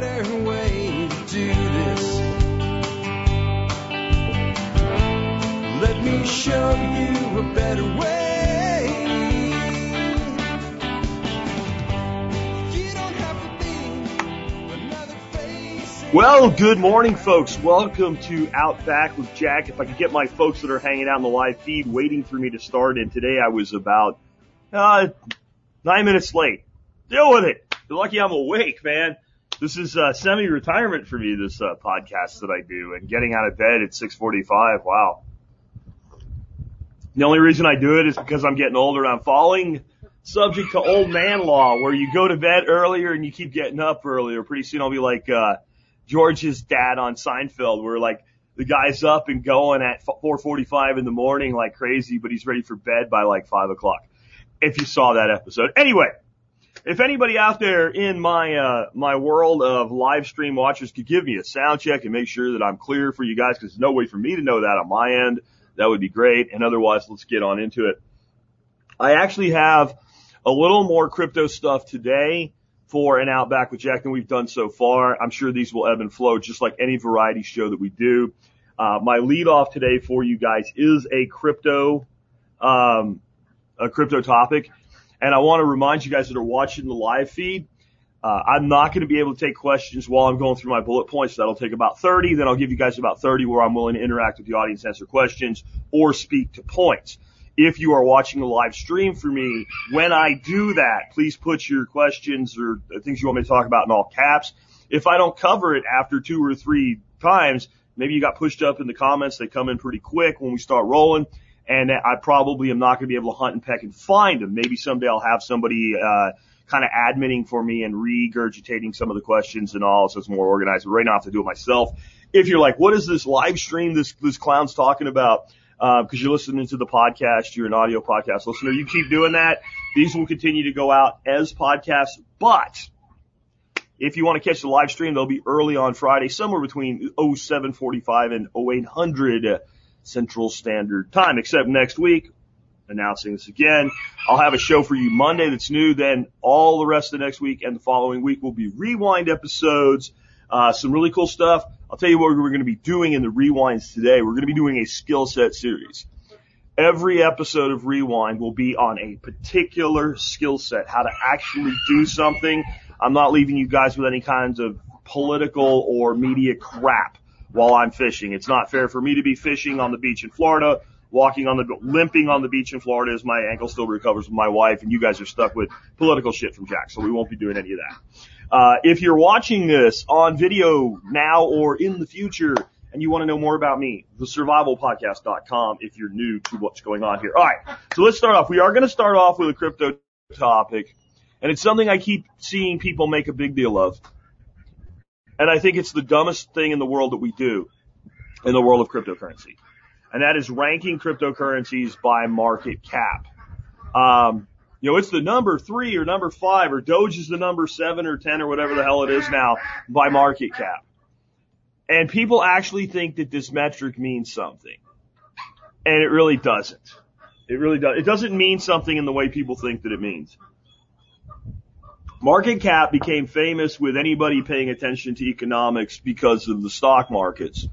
better way to do this. Let me show you a better way. Well, good morning, folks. Welcome to Out Back with Jack. If I could get my folks that are hanging out in the live feed waiting for me to start, and today I was about uh, nine minutes late. Deal with it. You're lucky I'm awake, man. This is uh, semi-retirement for me. This uh, podcast that I do, and getting out of bed at 6:45. Wow. The only reason I do it is because I'm getting older. And I'm falling subject to old man law, where you go to bed earlier and you keep getting up earlier. Pretty soon I'll be like uh, George's dad on Seinfeld, where like the guy's up and going at 4:45 in the morning like crazy, but he's ready for bed by like five o'clock. If you saw that episode, anyway. If anybody out there in my uh, my world of live stream watchers could give me a sound check and make sure that I'm clear for you guys, because there's no way for me to know that on my end, that would be great. And otherwise, let's get on into it. I actually have a little more crypto stuff today for an Outback with Jack than we've done so far. I'm sure these will ebb and flow just like any variety show that we do. Uh, my lead off today for you guys is a crypto, um, a crypto topic. And I want to remind you guys that are watching the live feed, uh, I'm not going to be able to take questions while I'm going through my bullet points. That'll take about 30. Then I'll give you guys about 30 where I'm willing to interact with the audience, answer questions, or speak to points. If you are watching the live stream for me, when I do that, please put your questions or things you want me to talk about in all caps. If I don't cover it after two or three times, maybe you got pushed up in the comments. They come in pretty quick when we start rolling and I probably am not going to be able to hunt and peck and find them. Maybe someday I'll have somebody uh, kind of admitting for me and regurgitating some of the questions and all, so it's more organized. But right now I have to do it myself. If you're like, what is this live stream this this clown's talking about? Because uh, you're listening to the podcast, you're an audio podcast listener. You keep doing that. These will continue to go out as podcasts, but if you want to catch the live stream, they'll be early on Friday, somewhere between 0745 and 0800 Central Standard Time, except next week, announcing this again. I'll have a show for you Monday that's new. Then all the rest of the next week and the following week will be rewind episodes. Uh, some really cool stuff. I'll tell you what we're going to be doing in the rewinds today. We're going to be doing a skill set series. Every episode of Rewind will be on a particular skill set, how to actually do something. I'm not leaving you guys with any kinds of political or media crap while I'm fishing. It's not fair for me to be fishing on the beach in Florida, walking on the, limping on the beach in Florida as my ankle still recovers with my wife, and you guys are stuck with political shit from Jack, so we won't be doing any of that. Uh, if you're watching this on video now or in the future, and you want to know more about me, thesurvivalpodcast.com if you're new to what's going on here. Alright, so let's start off. We are going to start off with a crypto topic, and it's something I keep seeing people make a big deal of. And I think it's the dumbest thing in the world that we do in the world of cryptocurrency. And that is ranking cryptocurrencies by market cap. Um, you know, it's the number three or number five or Doge is the number seven or 10 or whatever the hell it is now by market cap. And people actually think that this metric means something. And it really doesn't. It really does. It doesn't mean something in the way people think that it means. Market cap became famous with anybody paying attention to economics because of the stock markets.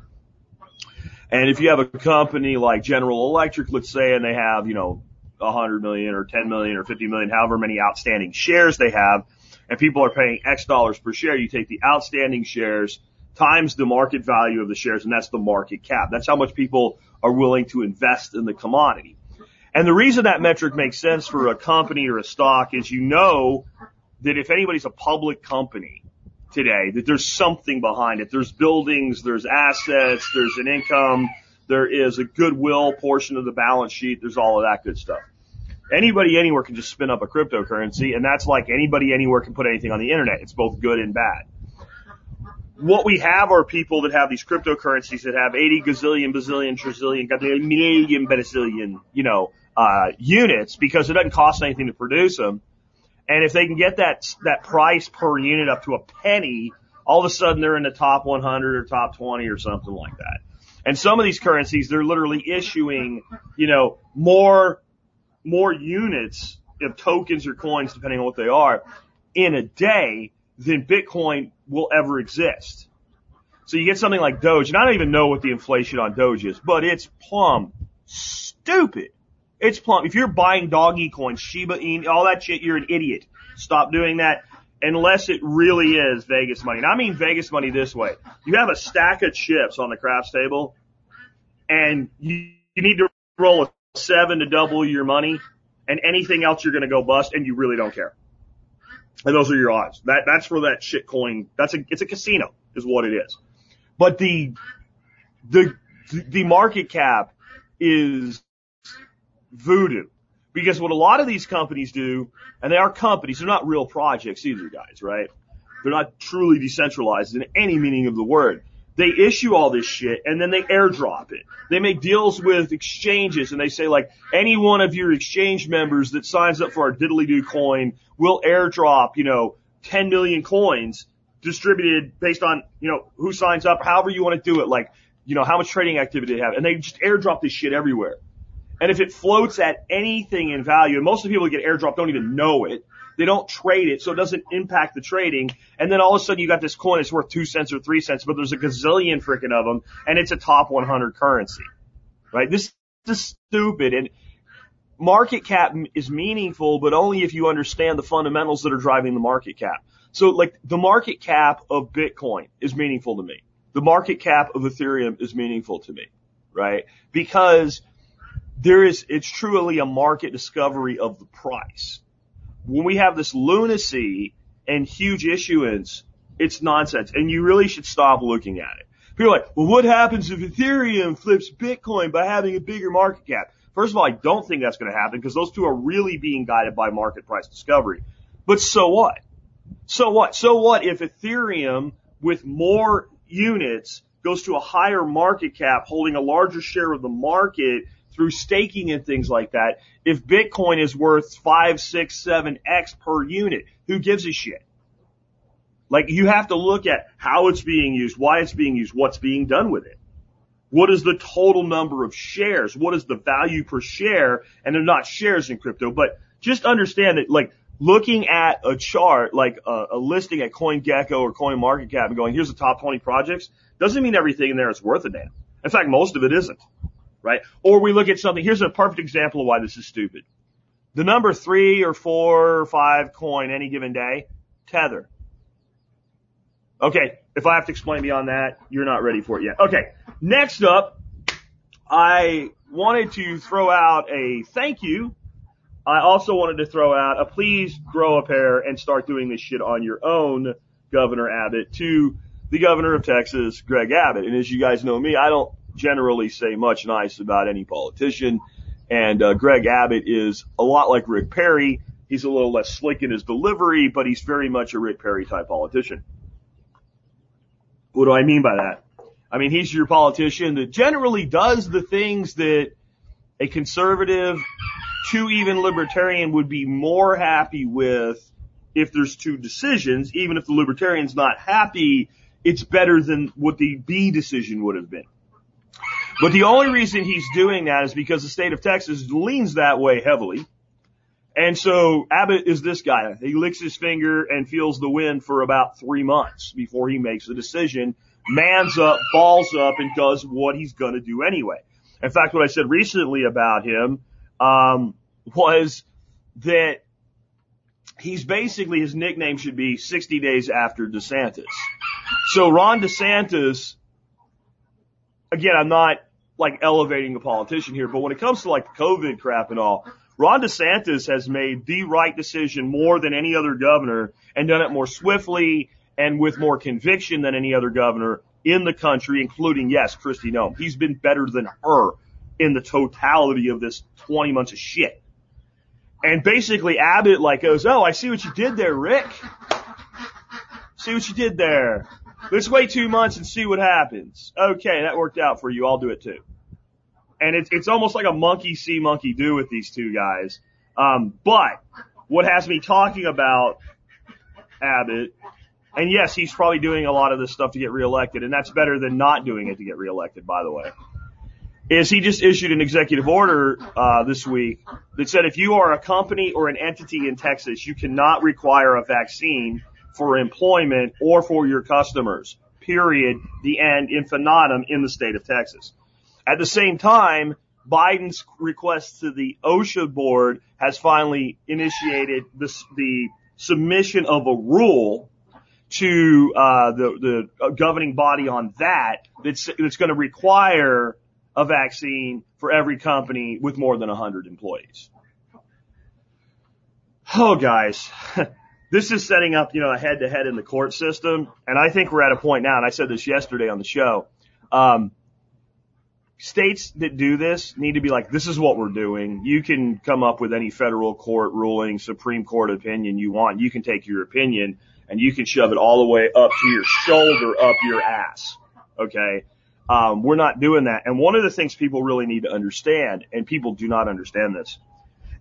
And if you have a company like General Electric, let's say, and they have, you know, 100 million or 10 million or 50 million, however many outstanding shares they have, and people are paying X dollars per share, you take the outstanding shares times the market value of the shares, and that's the market cap. That's how much people are willing to invest in the commodity. And the reason that metric makes sense for a company or a stock is you know that if anybody's a public company today, that there's something behind it. There's buildings, there's assets, there's an income, there is a goodwill portion of the balance sheet, there's all of that good stuff. Anybody anywhere can just spin up a cryptocurrency, and that's like anybody anywhere can put anything on the internet. It's both good and bad. What we have are people that have these cryptocurrencies that have 80 gazillion, bazillion, trillion, million, bazillion, you know, uh, units because it doesn't cost anything to produce them. And if they can get that, that price per unit up to a penny, all of a sudden they're in the top 100 or top 20 or something like that. And some of these currencies, they're literally issuing, you know, more, more units of tokens or coins, depending on what they are, in a day than Bitcoin will ever exist. So you get something like Doge, and I don't even know what the inflation on Doge is, but it's plumb stupid. It's plumb. If you're buying doggy coins, Shiba Inu, all that shit, you're an idiot. Stop doing that unless it really is Vegas money. And I mean Vegas money this way. You have a stack of chips on the craps table and you, you need to roll a seven to double your money and anything else you're going to go bust and you really don't care. And those are your odds. That, that's for that shit coin. That's a, it's a casino is what it is. But the, the, the market cap is voodoo. Because what a lot of these companies do, and they are companies, they're not real projects either, guys, right? They're not truly decentralized in any meaning of the word. They issue all this shit and then they airdrop it. They make deals with exchanges and they say like, any one of your exchange members that signs up for our diddly do coin will airdrop, you know, 10 million coins distributed based on, you know, who signs up, however you want to do it, like, you know, how much trading activity they have. And they just airdrop this shit everywhere. And if it floats at anything in value, and most of the people who get airdrop don't even know it, they don't trade it, so it doesn't impact the trading. And then all of a sudden you got this coin that's worth two cents or three cents, but there's a gazillion freaking of them, and it's a top 100 currency. Right? This is stupid. And market cap is meaningful, but only if you understand the fundamentals that are driving the market cap. So like the market cap of Bitcoin is meaningful to me. The market cap of Ethereum is meaningful to me, right? Because there is, it's truly a market discovery of the price. When we have this lunacy and huge issuance, it's nonsense. And you really should stop looking at it. People are like, well, what happens if Ethereum flips Bitcoin by having a bigger market cap? First of all, I don't think that's going to happen because those two are really being guided by market price discovery. But so what? So what? So what if Ethereum with more units goes to a higher market cap holding a larger share of the market through staking and things like that. If Bitcoin is worth five, six, seven X per unit, who gives a shit? Like you have to look at how it's being used, why it's being used, what's being done with it. What is the total number of shares? What is the value per share? And they're not shares in crypto, but just understand that like looking at a chart, like a, a listing at CoinGecko or CoinMarketCap and going, here's the top 20 projects, doesn't mean everything in there is worth a damn. In fact, most of it isn't right? Or we look at something, here's a perfect example of why this is stupid. The number three or four or five coin any given day, Tether. Okay, if I have to explain beyond that, you're not ready for it yet. Okay, next up, I wanted to throw out a thank you. I also wanted to throw out a please grow a pair and start doing this shit on your own, Governor Abbott, to the governor of Texas, Greg Abbott. And as you guys know me, I don't generally say much nice about any politician. And uh, Greg Abbott is a lot like Rick Perry. He's a little less slick in his delivery, but he's very much a Rick Perry type politician. What do I mean by that? I mean, he's your politician that generally does the things that a conservative to even libertarian would be more happy with if there's two decisions, even if the libertarian's not happy, it's better than what the B decision would have been. But the only reason he's doing that is because the state of Texas leans that way heavily. And so Abbott is this guy. He licks his finger and feels the wind for about three months before he makes a decision, mans up, balls up, and does what he's going to do anyway. In fact, what I said recently about him um, was that he's basically his nickname should be 60 days after DeSantis. So Ron DeSantis, again, I'm not like elevating a politician here, but when it comes to like the COVID crap and all, Ron DeSantis has made the right decision more than any other governor and done it more swiftly and with more conviction than any other governor in the country, including, yes, Kristi Noem. He's been better than her in the totality of this 20 months of shit. And basically Abbott like goes, oh, I see what you did there, Rick. See what you did there. Let's wait two months and see what happens. Okay, that worked out for you. I'll do it too. And it's, it's almost like a monkey see, monkey do with these two guys. Um, but what has me talking about Abbott, and yes, he's probably doing a lot of this stuff to get reelected, and that's better than not doing it to get reelected, by the way, is he just issued an executive order, uh, this week that said if you are a company or an entity in Texas, you cannot require a vaccine for employment or for your customers. Period. The end. Infinitum in the state of Texas. At the same time, Biden's request to the OSHA board has finally initiated the submission of a rule to uh, the, the governing body on that that's, that's going to require a vaccine for every company with more than 100 employees. Oh, guys, this is setting up, you know, a head to head in the court system. And I think we're at a point now, and I said this yesterday on the show. Um, states that do this need to be like, this is what we're doing. You can come up with any federal court ruling, Supreme Court opinion you want. You can take your opinion and you can shove it all the way up to your shoulder, up your ass. Okay. Um, we're not doing that. And one of the things people really need to understand, and people do not understand this,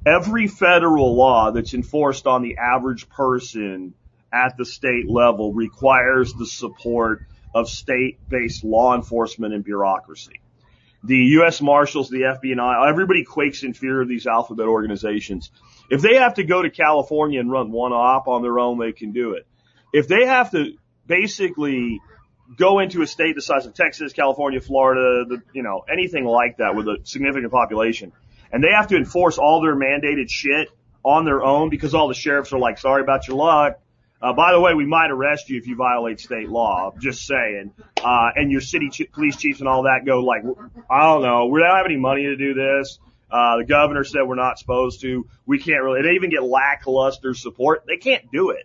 every federal law that's enforced on the average person at the state level requires the support of state-based law enforcement and bureaucracy. The U.S. Marshals, the FBI, everybody quakes in fear of these alphabet organizations. If they have to go to California and run one op on their own, they can do it. If they have to basically go into a state the size of Texas, California, Florida, the, you know, anything like that with a significant population, and they have to enforce all their mandated shit on their own because all the sheriffs are like, sorry about your luck. Uh, by the way, we might arrest you if you violate state law. Just saying. Uh, and your city ch- police chiefs and all that go like, I don't know, we don't have any money to do this. Uh, the governor said we're not supposed to. We can't really. They even get lackluster support. They can't do it.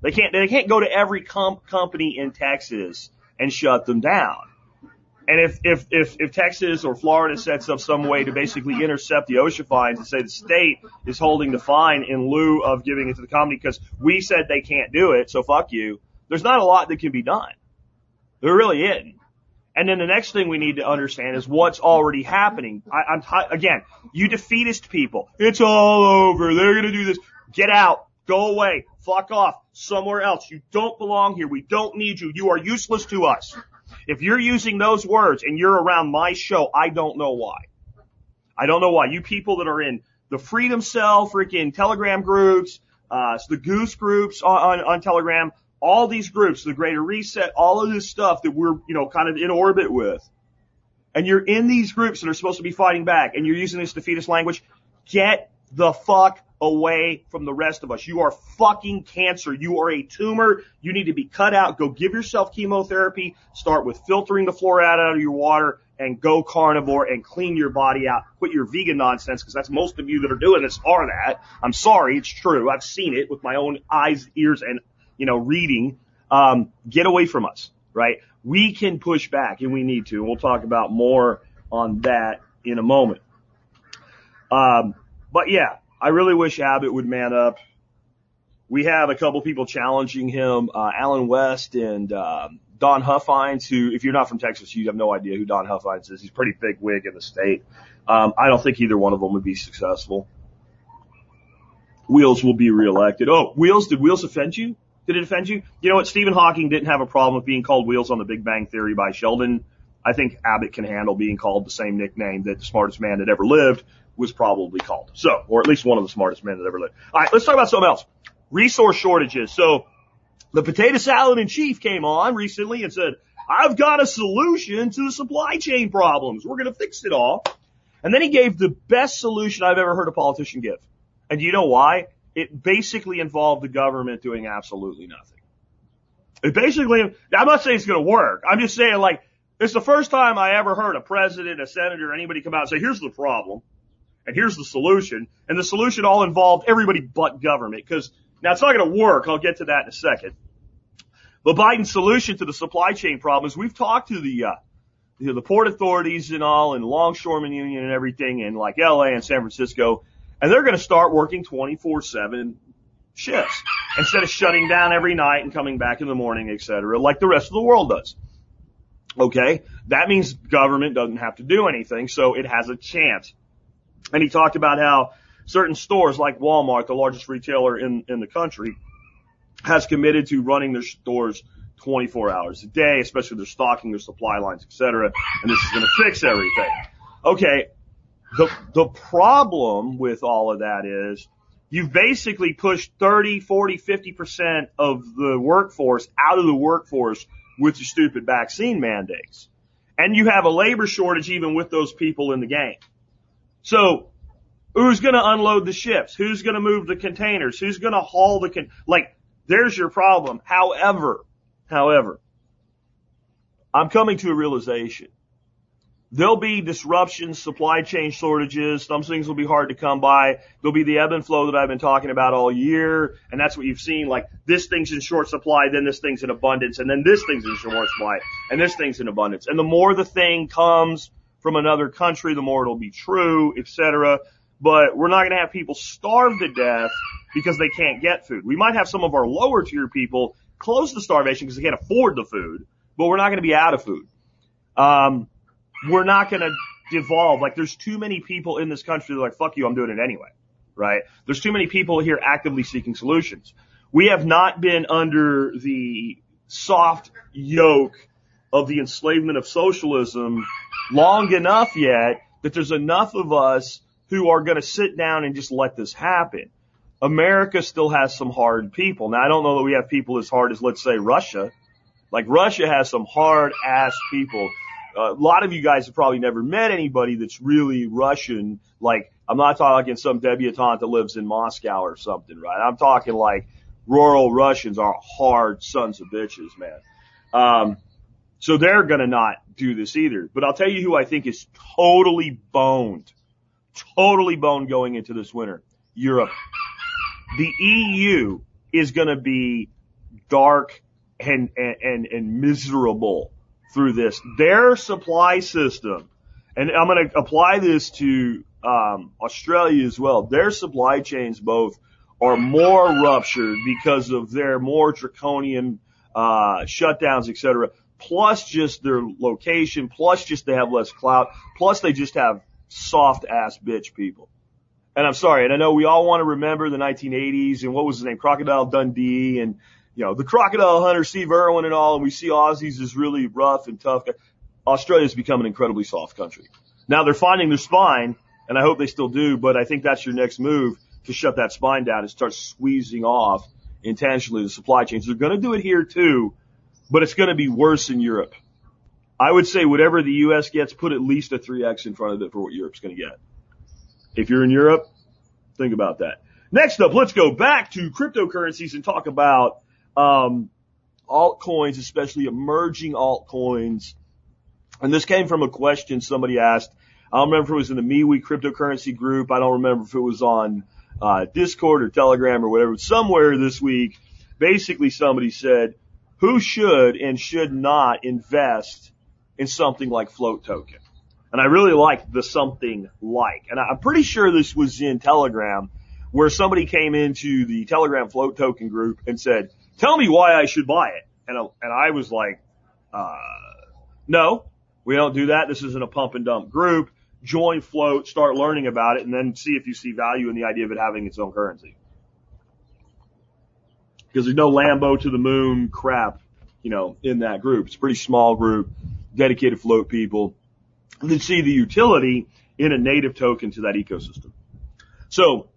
They can't. They can't go to every comp- company in Texas and shut them down. And if, if, if, if Texas or Florida sets up some way to basically intercept the OSHA fines and say the state is holding the fine in lieu of giving it to the company because we said they can't do it, so fuck you, there's not a lot that can be done. There really isn't. And then the next thing we need to understand is what's already happening. I, I'm t- again, you defeatist people. It's all over. They're gonna do this. Get out. Go away. Fuck off. Somewhere else. You don't belong here. We don't need you. You are useless to us. If you're using those words and you're around my show, I don't know why. I don't know why. You people that are in the Freedom Cell, freaking Telegram groups, uh, the Goose groups on, on, on Telegram, all these groups, the Greater Reset, all of this stuff that we're, you know, kind of in orbit with. And you're in these groups that are supposed to be fighting back and you're using this defeatist language. Get the fuck away from the rest of us. You are fucking cancer. You are a tumor. You need to be cut out. Go give yourself chemotherapy. Start with filtering the fluoride out of your water and go carnivore and clean your body out. Quit your vegan nonsense because that's most of you that are doing this are that. I'm sorry. It's true. I've seen it with my own eyes, ears, and, you know, reading. Um, get away from us, right? We can push back and we need to. We'll talk about more on that in a moment. Um, but yeah, I really wish Abbott would man up. We have a couple people challenging him, uh, Allen West and um, Don Huffines, who, if you're not from Texas, you have no idea who Don Huffines is. He's pretty big wig in the state. Um, I don't think either one of them would be successful. Wheels will be reelected. Oh, Wheels, did Wheels offend you? Did it offend you? You know what? Stephen Hawking didn't have a problem with being called Wheels on the Big Bang Theory by Sheldon. I think Abbott can handle being called the same nickname that the smartest man that ever lived was probably called. So, or at least one of the smartest men that ever lived. All right, let's talk about something else. Resource shortages. So, the potato salad in chief came on recently and said, I've got a solution to the supply chain problems. We're going to fix it all. And then he gave the best solution I've ever heard a politician give. And you know why? It basically involved the government doing absolutely nothing. It basically, I'm not saying it's going to work. I'm just saying like, it's the first time I ever heard a president, a senator, or anybody come out and say, here's the problem and here's the solution. And the solution all involved everybody but government because now it's not going to work. I'll get to that in a second. But Biden's solution to the supply chain problem is we've talked to the, uh, you know, the port authorities and all and longshoreman union and everything in like LA and San Francisco. And they're going to start working 24 seven shifts instead of shutting down every night and coming back in the morning, et cetera, like the rest of the world does. Okay. That means government doesn't have to do anything. So it has a chance. And he talked about how certain stores like Walmart, the largest retailer in, in the country, has committed to running their stores 24 hours a day, especially their stocking, their supply lines, et cetera. And this is going to fix everything. Okay. The, the problem with all of that is you've basically pushed 30, 40, 50% of the workforce out of the workforce with your stupid vaccine mandates. And you have a labor shortage even with those people in the game. So who's going to unload the ships? Who's going to move the containers? Who's going to haul the con- like there's your problem. However, however, I'm coming to a realization There'll be disruptions, supply chain shortages. Some things will be hard to come by. There'll be the ebb and flow that I've been talking about all year. And that's what you've seen. Like this thing's in short supply, then this thing's in abundance, and then this thing's in short supply, and this thing's in abundance. And the more the thing comes from another country, the more it'll be true, etc. But we're not going to have people starve to death because they can't get food. We might have some of our lower tier people close to starvation because they can't afford the food, but we're not going to be out of food. Um, we're not going to devolve. Like there's too many people in this country that are like, fuck you, I'm doing it anyway. Right? There's too many people here actively seeking solutions. We have not been under the soft yoke of the enslavement of socialism long enough yet that there's enough of us who are going to sit down and just let this happen. America still has some hard people. Now I don't know that we have people as hard as let's say Russia. Like Russia has some hard ass people a lot of you guys have probably never met anybody that's really Russian. Like, I'm not talking some debutante that lives in Moscow or something, right? I'm talking like rural Russians are hard sons of bitches, man. Um, so they're gonna not do this either. But I'll tell you who I think is totally boned, totally boned going into this winter. Europe. The EU is gonna be dark and, and, and, miserable through this. Their supply system, and I'm going to apply this to um, Australia as well. Their supply chains both are more ruptured because of their more draconian uh, shutdowns, etc. Plus just their location, plus just they have less clout, plus they just have soft ass bitch people. And I'm sorry, and I know we all want to remember the 1980s and what was his name, Crocodile Dundee and you know, the crocodile hunter, Steve Irwin and all, and we see Aussies as really rough and tough. Australia's become an incredibly soft country. Now they're finding their spine, and I hope they still do, but I think that's your next move to shut that spine down and start squeezing off intentionally the supply chains. They're going to do it here too, but it's going to be worse in Europe. I would say whatever the U.S. gets, put at least a 3x in front of it for what Europe's going to get. If you're in Europe, think about that. Next up, let's go back to cryptocurrencies and talk about um, altcoins, especially emerging altcoins. And this came from a question somebody asked. I don't remember if it was in the MeWe cryptocurrency group. I don't remember if it was on uh, Discord or Telegram or whatever. Somewhere this week, basically somebody said, who should and should not invest in something like float token? And I really like the something like. And I'm pretty sure this was in Telegram where somebody came into the Telegram float token group and said, tell me why I should buy it. And, uh, and I was like, uh, no, we don't do that. This isn't a pump and dump group. Join float, start learning about it, and then see if you see value in the idea of it having its own currency. Because there's no Lambo to the moon crap, you know, in that group. It's a pretty small group, dedicated float people that see the utility in a native token to that ecosystem. So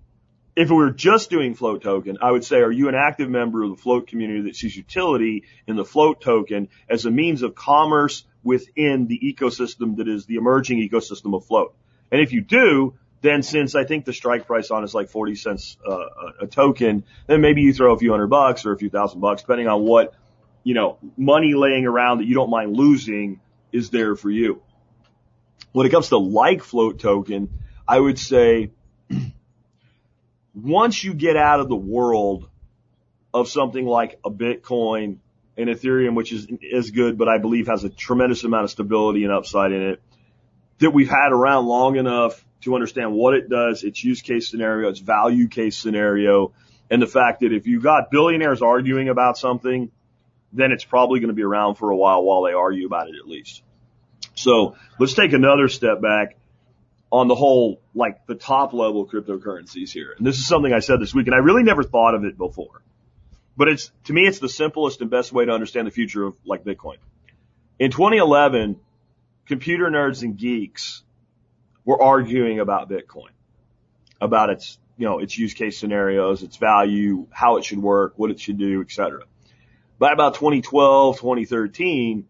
if we were just doing float token, I would say, are you an active member of the float community that sees utility in the float token as a means of commerce within the ecosystem that is the emerging ecosystem of float? And if you do, then since I think the strike price on is like 40 cents uh, a token, then maybe you throw a few hundred bucks or a few thousand bucks, depending on what, you know, money laying around that you don't mind losing is there for you. When it comes to like float token, I would say once you get out of the world of something like a Bitcoin and Ethereum, which is, is good, but I believe has a tremendous amount of stability and upside in it, that we've had around long enough to understand what it does, its use case scenario, its value case scenario, and the fact that if you've got billionaires arguing about something, then it's probably going to be around for a while while they argue about it at least. So let's take another step back on the whole, like the top level cryptocurrencies here. And this is something I said this week and I really never thought of it before. But it's, to me, it's the simplest and best way to understand the future of like Bitcoin. In 2011, computer nerds and geeks were arguing about Bitcoin, about its you know, its use case scenarios, its value, how it should work, what it should do, et cetera. By about 2012, 2013,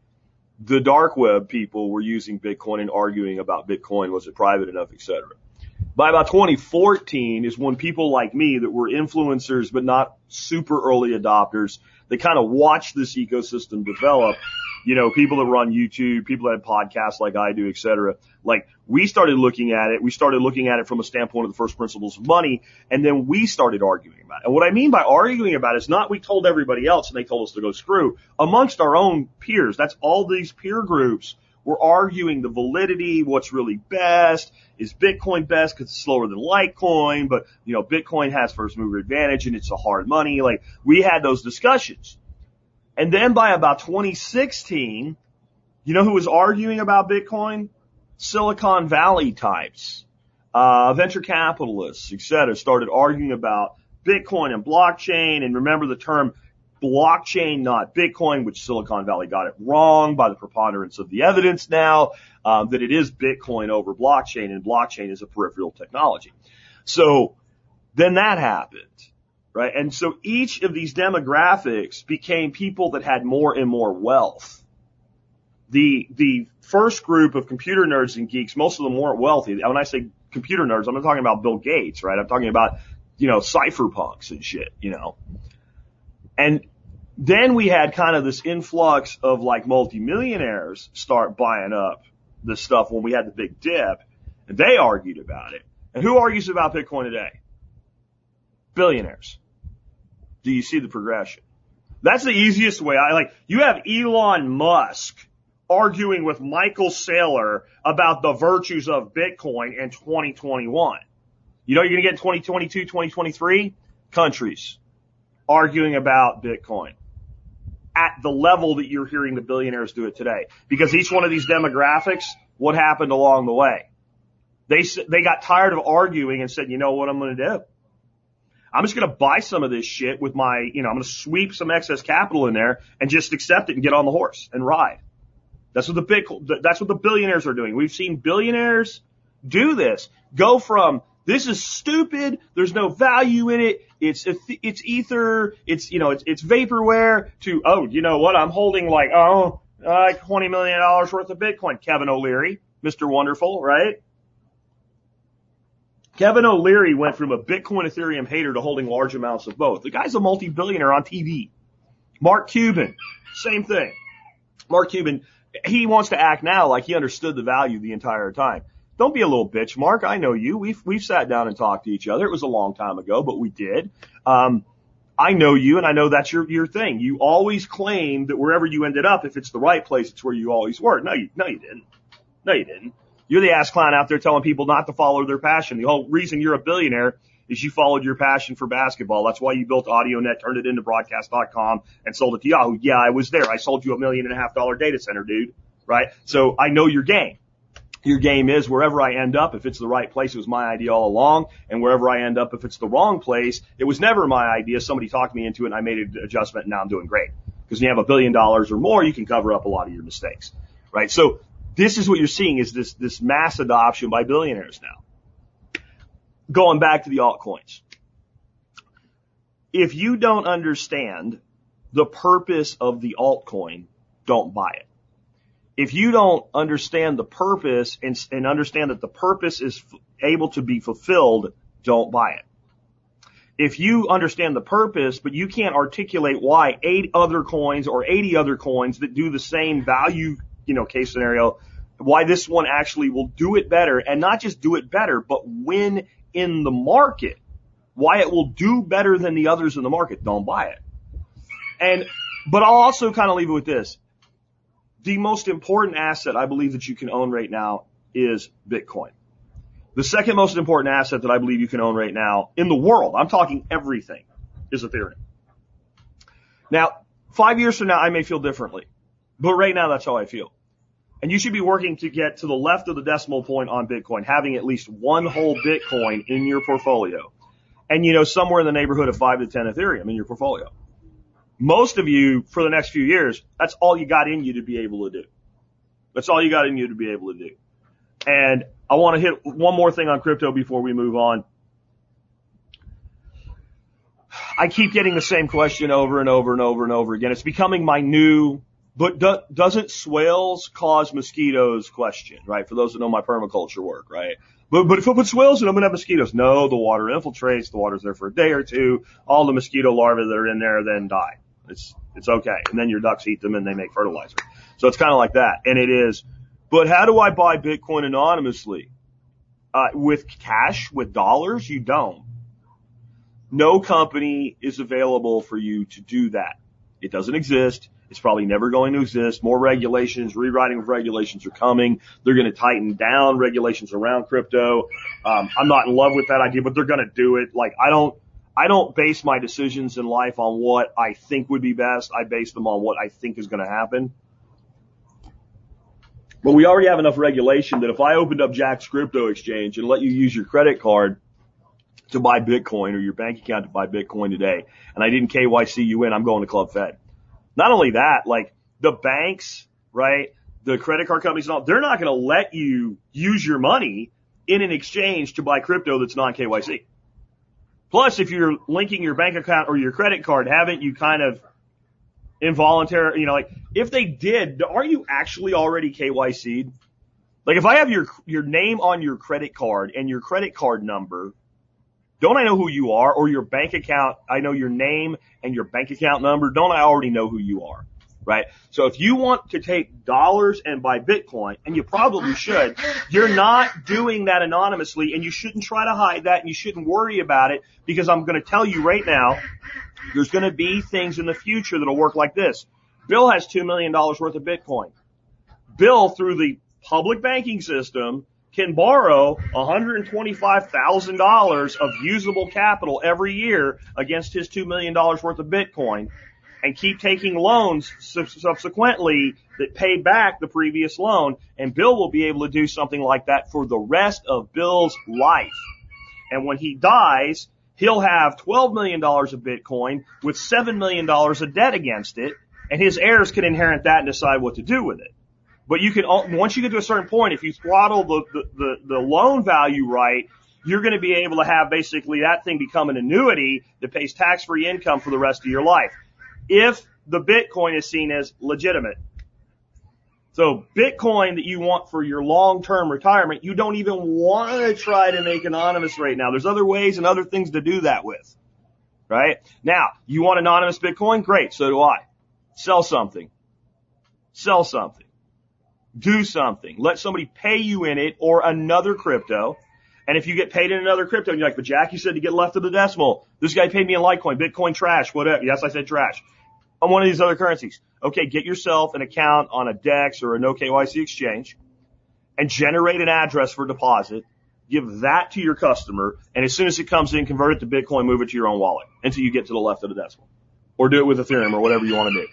the dark web people were using Bitcoin and arguing about Bitcoin. Was it private enough, et cetera. By about 2014 is when people like me that were influencers, but not super early adopters, they kind of watched this ecosystem develop. You know, people that run YouTube, people that have podcasts like I do, et cetera. Like we started looking at it. We started looking at it from a standpoint of the first principles of money. And then we started arguing about it. And what I mean by arguing about it is not we told everybody else and they told us to go screw amongst our own peers. That's all these peer groups were arguing the validity, what's really best. Is Bitcoin best because it's slower than Litecoin, but you know, Bitcoin has first mover advantage and it's a hard money. Like we had those discussions. And then by about 2016, you know who was arguing about Bitcoin? Silicon Valley types, uh, venture capitalists, et cetera, started arguing about Bitcoin and blockchain. And remember the term blockchain, not Bitcoin, which Silicon Valley got it wrong by the preponderance of the evidence now, um, that it is Bitcoin over blockchain and blockchain is a peripheral technology. So then that happened, right? And so each of these demographics became people that had more and more wealth. The, the first group of computer nerds and geeks, most of them weren't wealthy. When I say computer nerds, I'm not talking about Bill Gates, right? I'm talking about, you know, cypherpunks and shit, you know. And then we had kind of this influx of like multimillionaires start buying up the stuff when we had the big dip and they argued about it. And who argues about Bitcoin today? Billionaires. Do you see the progression? That's the easiest way. I like, you have Elon Musk arguing with Michael Saylor about the virtues of Bitcoin in 2021. You know you're going to get in 2022, 2023? Countries arguing about Bitcoin at the level that you're hearing the billionaires do it today. Because each one of these demographics, what happened along the way? They, they got tired of arguing and said, you know what I'm going to do? I'm just going to buy some of this shit with my, you know, I'm going to sweep some excess capital in there and just accept it and get on the horse and ride. That's what the big, that's what the billionaires are doing. We've seen billionaires do this. Go from this is stupid. There's no value in it. It's it's ether. It's you know it's it's vaporware. To oh you know what I'm holding like oh like uh, twenty million dollars worth of Bitcoin. Kevin O'Leary, Mr. Wonderful, right? Kevin O'Leary went from a Bitcoin Ethereum hater to holding large amounts of both. The guy's a multi-billionaire on TV. Mark Cuban, same thing. Mark Cuban, he wants to act now like he understood the value the entire time. Don't be a little bitch, Mark. I know you. We've we've sat down and talked to each other. It was a long time ago, but we did. Um, I know you, and I know that's your your thing. You always claim that wherever you ended up, if it's the right place, it's where you always were. No, you no, you didn't. No, you didn't. You're the ass clown out there telling people not to follow their passion. The whole reason you're a billionaire is you followed your passion for basketball. That's why you built AudioNet, turned it into broadcast.com, and sold it to Yahoo. Yeah, I was there. I sold you a million and a half dollar data center, dude. Right? So I know your game your game is wherever I end up, if it's the right place, it was my idea all along. And wherever I end up, if it's the wrong place, it was never my idea. Somebody talked me into it and I made an adjustment and now I'm doing great. Because when you have a billion dollars or more, you can cover up a lot of your mistakes. Right? So this is what you're seeing is this, this mass adoption by billionaires now. Going back to the altcoins. If you don't understand the purpose of the altcoin, don't buy it if you don't understand the purpose and, and understand that the purpose is f- able to be fulfilled, don't buy it. If you understand the purpose, but you can't articulate why eight other coins or 80 other coins that do the same value, you know, case scenario, why this one actually will do it better and not just do it better, but win in the market, why it will do better than the others in the market, don't buy it. And, but I'll also kind of leave it with this the most important asset I believe that you can own right now is Bitcoin. The second most important asset that I believe you can own right now in the world, I'm talking everything, is Ethereum. Now, five years from now, I may feel differently, but right now that's how I feel. And you should be working to get to the left of the decimal point on Bitcoin, having at least one whole Bitcoin in your portfolio. And you know, somewhere in the neighborhood of five to 10 Ethereum in your portfolio most of you for the next few years, that's all you got in you to be able to do. That's all you got in you to be able to do. And I want to hit one more thing on crypto before we move on. I keep getting the same question over and over and over and over again. It's becoming my new, but do, doesn't swales cause mosquitoes question, right? For those that know my permaculture work, right? But, but if I put swales in, I'm going to have mosquitoes. No, the water infiltrates. The water's there for a day or two. All the mosquito larvae that are in there then die. It's, it's okay. And then your ducks eat them and they make fertilizer. So it's kind of like that. And it is, but how do I buy Bitcoin anonymously? Uh, with cash, with dollars, you don't. No company is available for you to do that. It doesn't exist. It's probably never going to exist. More regulations, rewriting of regulations are coming. They're going to tighten down regulations around crypto. Um, I'm not in love with that idea, but they're going to do it. Like I don't, I don't base my decisions in life on what I think would be best. I base them on what I think is going to happen. But we already have enough regulation that if I opened up Jack's crypto exchange and let you use your credit card to buy Bitcoin or your bank account to buy Bitcoin today, and I didn't KYC you in, I'm going to Club Fed. Not only that, like the banks, right? The credit card companies and all, they're not going to let you use your money in an exchange to buy crypto that's non KYC. Plus, if you're linking your bank account or your credit card, haven't you kind of involuntary, you know, like if they did, are you actually already KYC'd? Like if I have your, your name on your credit card and your credit card number, don't I know who you are or your bank account? I know your name and your bank account number. Don't I already know who you are? Right. So if you want to take dollars and buy Bitcoin, and you probably should, you're not doing that anonymously and you shouldn't try to hide that and you shouldn't worry about it because I'm going to tell you right now, there's going to be things in the future that'll work like this. Bill has $2 million worth of Bitcoin. Bill, through the public banking system, can borrow $125,000 of usable capital every year against his $2 million worth of Bitcoin and keep taking loans subsequently that pay back the previous loan. And Bill will be able to do something like that for the rest of Bill's life. And when he dies, he'll have $12 million of Bitcoin with $7 million of debt against it, and his heirs can inherit that and decide what to do with it. But you can, once you get to a certain point, if you throttle the, the, the, the loan value right, you're going to be able to have basically that thing become an annuity that pays tax-free income for the rest of your life. If the Bitcoin is seen as legitimate. So Bitcoin that you want for your long-term retirement, you don't even want to try to make anonymous right now. There's other ways and other things to do that with. Right? Now, you want anonymous Bitcoin? Great. So do I. Sell something. Sell something. Do something. Let somebody pay you in it or another crypto. And if you get paid in another crypto and you're like, but Jack, you said to get left of the decimal. This guy paid me in Litecoin, Bitcoin trash, whatever. Yes, I said trash on one of these other currencies. Okay, get yourself an account on a DEX or a no KYC exchange and generate an address for deposit. Give that to your customer, and as soon as it comes in, convert it to Bitcoin, move it to your own wallet until you get to the left of the decimal. Or do it with Ethereum or whatever you want to do.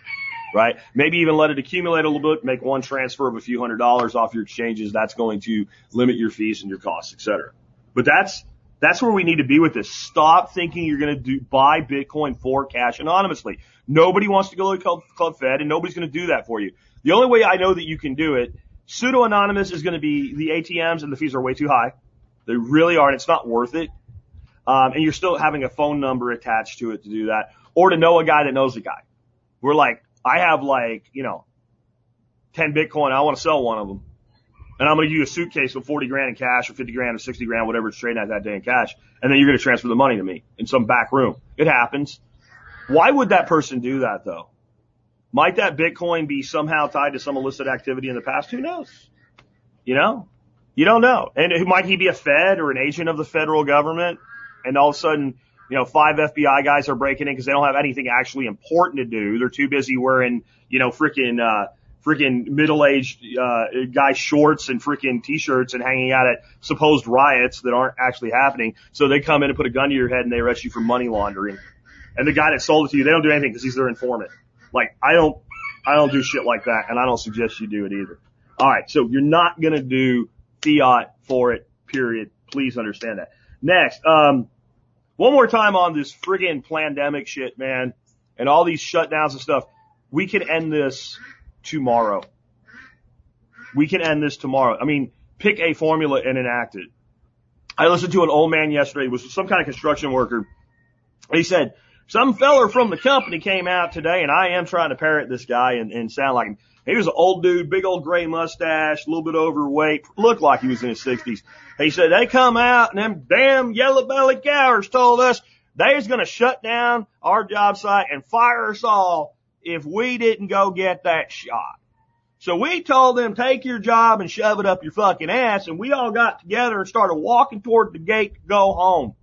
Right? Maybe even let it accumulate a little bit, make one transfer of a few hundred dollars off your exchanges. That's going to limit your fees and your costs, et cetera. But that's, that's where we need to be with this. Stop thinking you're going to do, buy Bitcoin for cash anonymously. Nobody wants to go to Club, Club Fed and nobody's going to do that for you. The only way I know that you can do it, pseudo anonymous is going to be the ATMs and the fees are way too high. They really are and it's not worth it. Um, and you're still having a phone number attached to it to do that or to know a guy that knows a guy. We're like, I have like, you know, 10 Bitcoin. I want to sell one of them and I'm going to give you a suitcase with 40 grand in cash or 50 grand or 60 grand, whatever it's trading at that day in cash. And then you're going to transfer the money to me in some back room. It happens. Why would that person do that though? Might that Bitcoin be somehow tied to some illicit activity in the past? Who knows? You know? You don't know. And might he be a Fed or an agent of the federal government? And all of a sudden, you know, five FBI guys are breaking in because they don't have anything actually important to do. They're too busy wearing, you know, freaking, uh, freaking middle-aged uh, guy shorts and freaking t-shirts and hanging out at supposed riots that aren't actually happening. So they come in and put a gun to your head and they arrest you for money laundering. And the guy that sold it to you, they don't do anything because he's their informant. Like, I don't, I don't do shit like that and I don't suggest you do it either. Alright, so you're not gonna do fiat for it, period. Please understand that. Next, um, one more time on this friggin' pandemic shit, man, and all these shutdowns and stuff. We can end this tomorrow. We can end this tomorrow. I mean, pick a formula and enact it. I listened to an old man yesterday, was some kind of construction worker. He said, Some feller from the company came out today and I am trying to parrot this guy and, and sound like him. He was an old dude, big old gray mustache, a little bit overweight, looked like he was in his sixties. He said they come out and them damn yellow bellied cowards told us they was gonna shut down our job site and fire us all if we didn't go get that shot. So we told them take your job and shove it up your fucking ass and we all got together and started walking toward the gate to go home.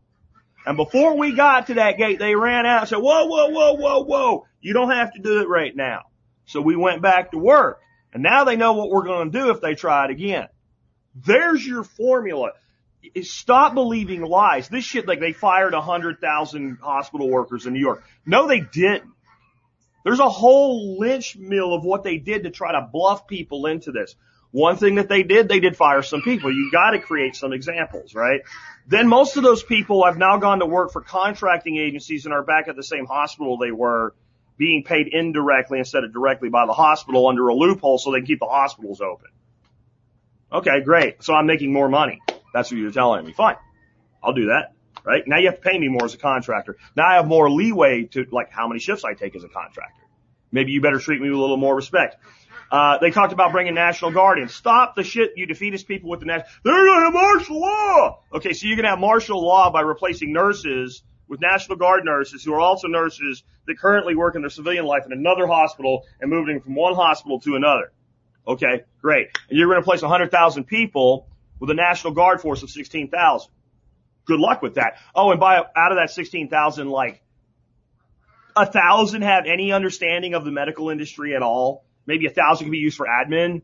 And before we got to that gate, they ran out and said, whoa, whoa, whoa, whoa, whoa. You don't have to do it right now. So we went back to work. And now they know what we're going to do if they try it again. There's your formula. Stop believing lies. This shit, like they fired a hundred thousand hospital workers in New York. No, they didn't. There's a whole lynch mill of what they did to try to bluff people into this. One thing that they did, they did fire some people. You gotta create some examples, right? Then most of those people have now gone to work for contracting agencies and are back at the same hospital they were being paid indirectly instead of directly by the hospital under a loophole so they can keep the hospitals open. Okay, great. So I'm making more money. That's what you're telling me. Fine. I'll do that. Right? Now you have to pay me more as a contractor. Now I have more leeway to like how many shifts I take as a contractor. Maybe you better treat me with a little more respect. Uh, they talked about bringing National Guard in. Stop the shit, you defeatist people with the national. They're gonna have martial law. Okay, so you're gonna have martial law by replacing nurses with National Guard nurses who are also nurses that currently work in their civilian life in another hospital and moving from one hospital to another. Okay, great. And you're gonna place 100,000 people with a National Guard force of 16,000. Good luck with that. Oh, and by out of that 16,000, like a thousand have any understanding of the medical industry at all maybe a thousand can be used for admin.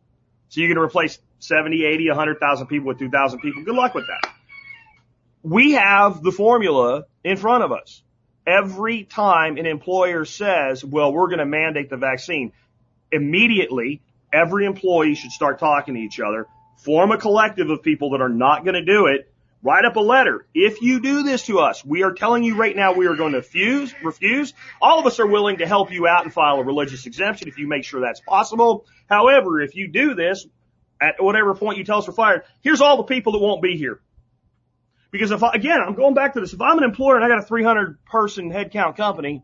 So you're going to replace 70, 80, 100,000 people with 2,000 people. Good luck with that. We have the formula in front of us. Every time an employer says, well, we're going to mandate the vaccine, immediately every employee should start talking to each other, form a collective of people that are not going to do it, Write up a letter. If you do this to us, we are telling you right now we are going to refuse, refuse. All of us are willing to help you out and file a religious exemption if you make sure that's possible. However, if you do this, at whatever point you tell us we're fired, here's all the people that won't be here. Because if I, again, I'm going back to this. If I'm an employer and I got a 300 person headcount company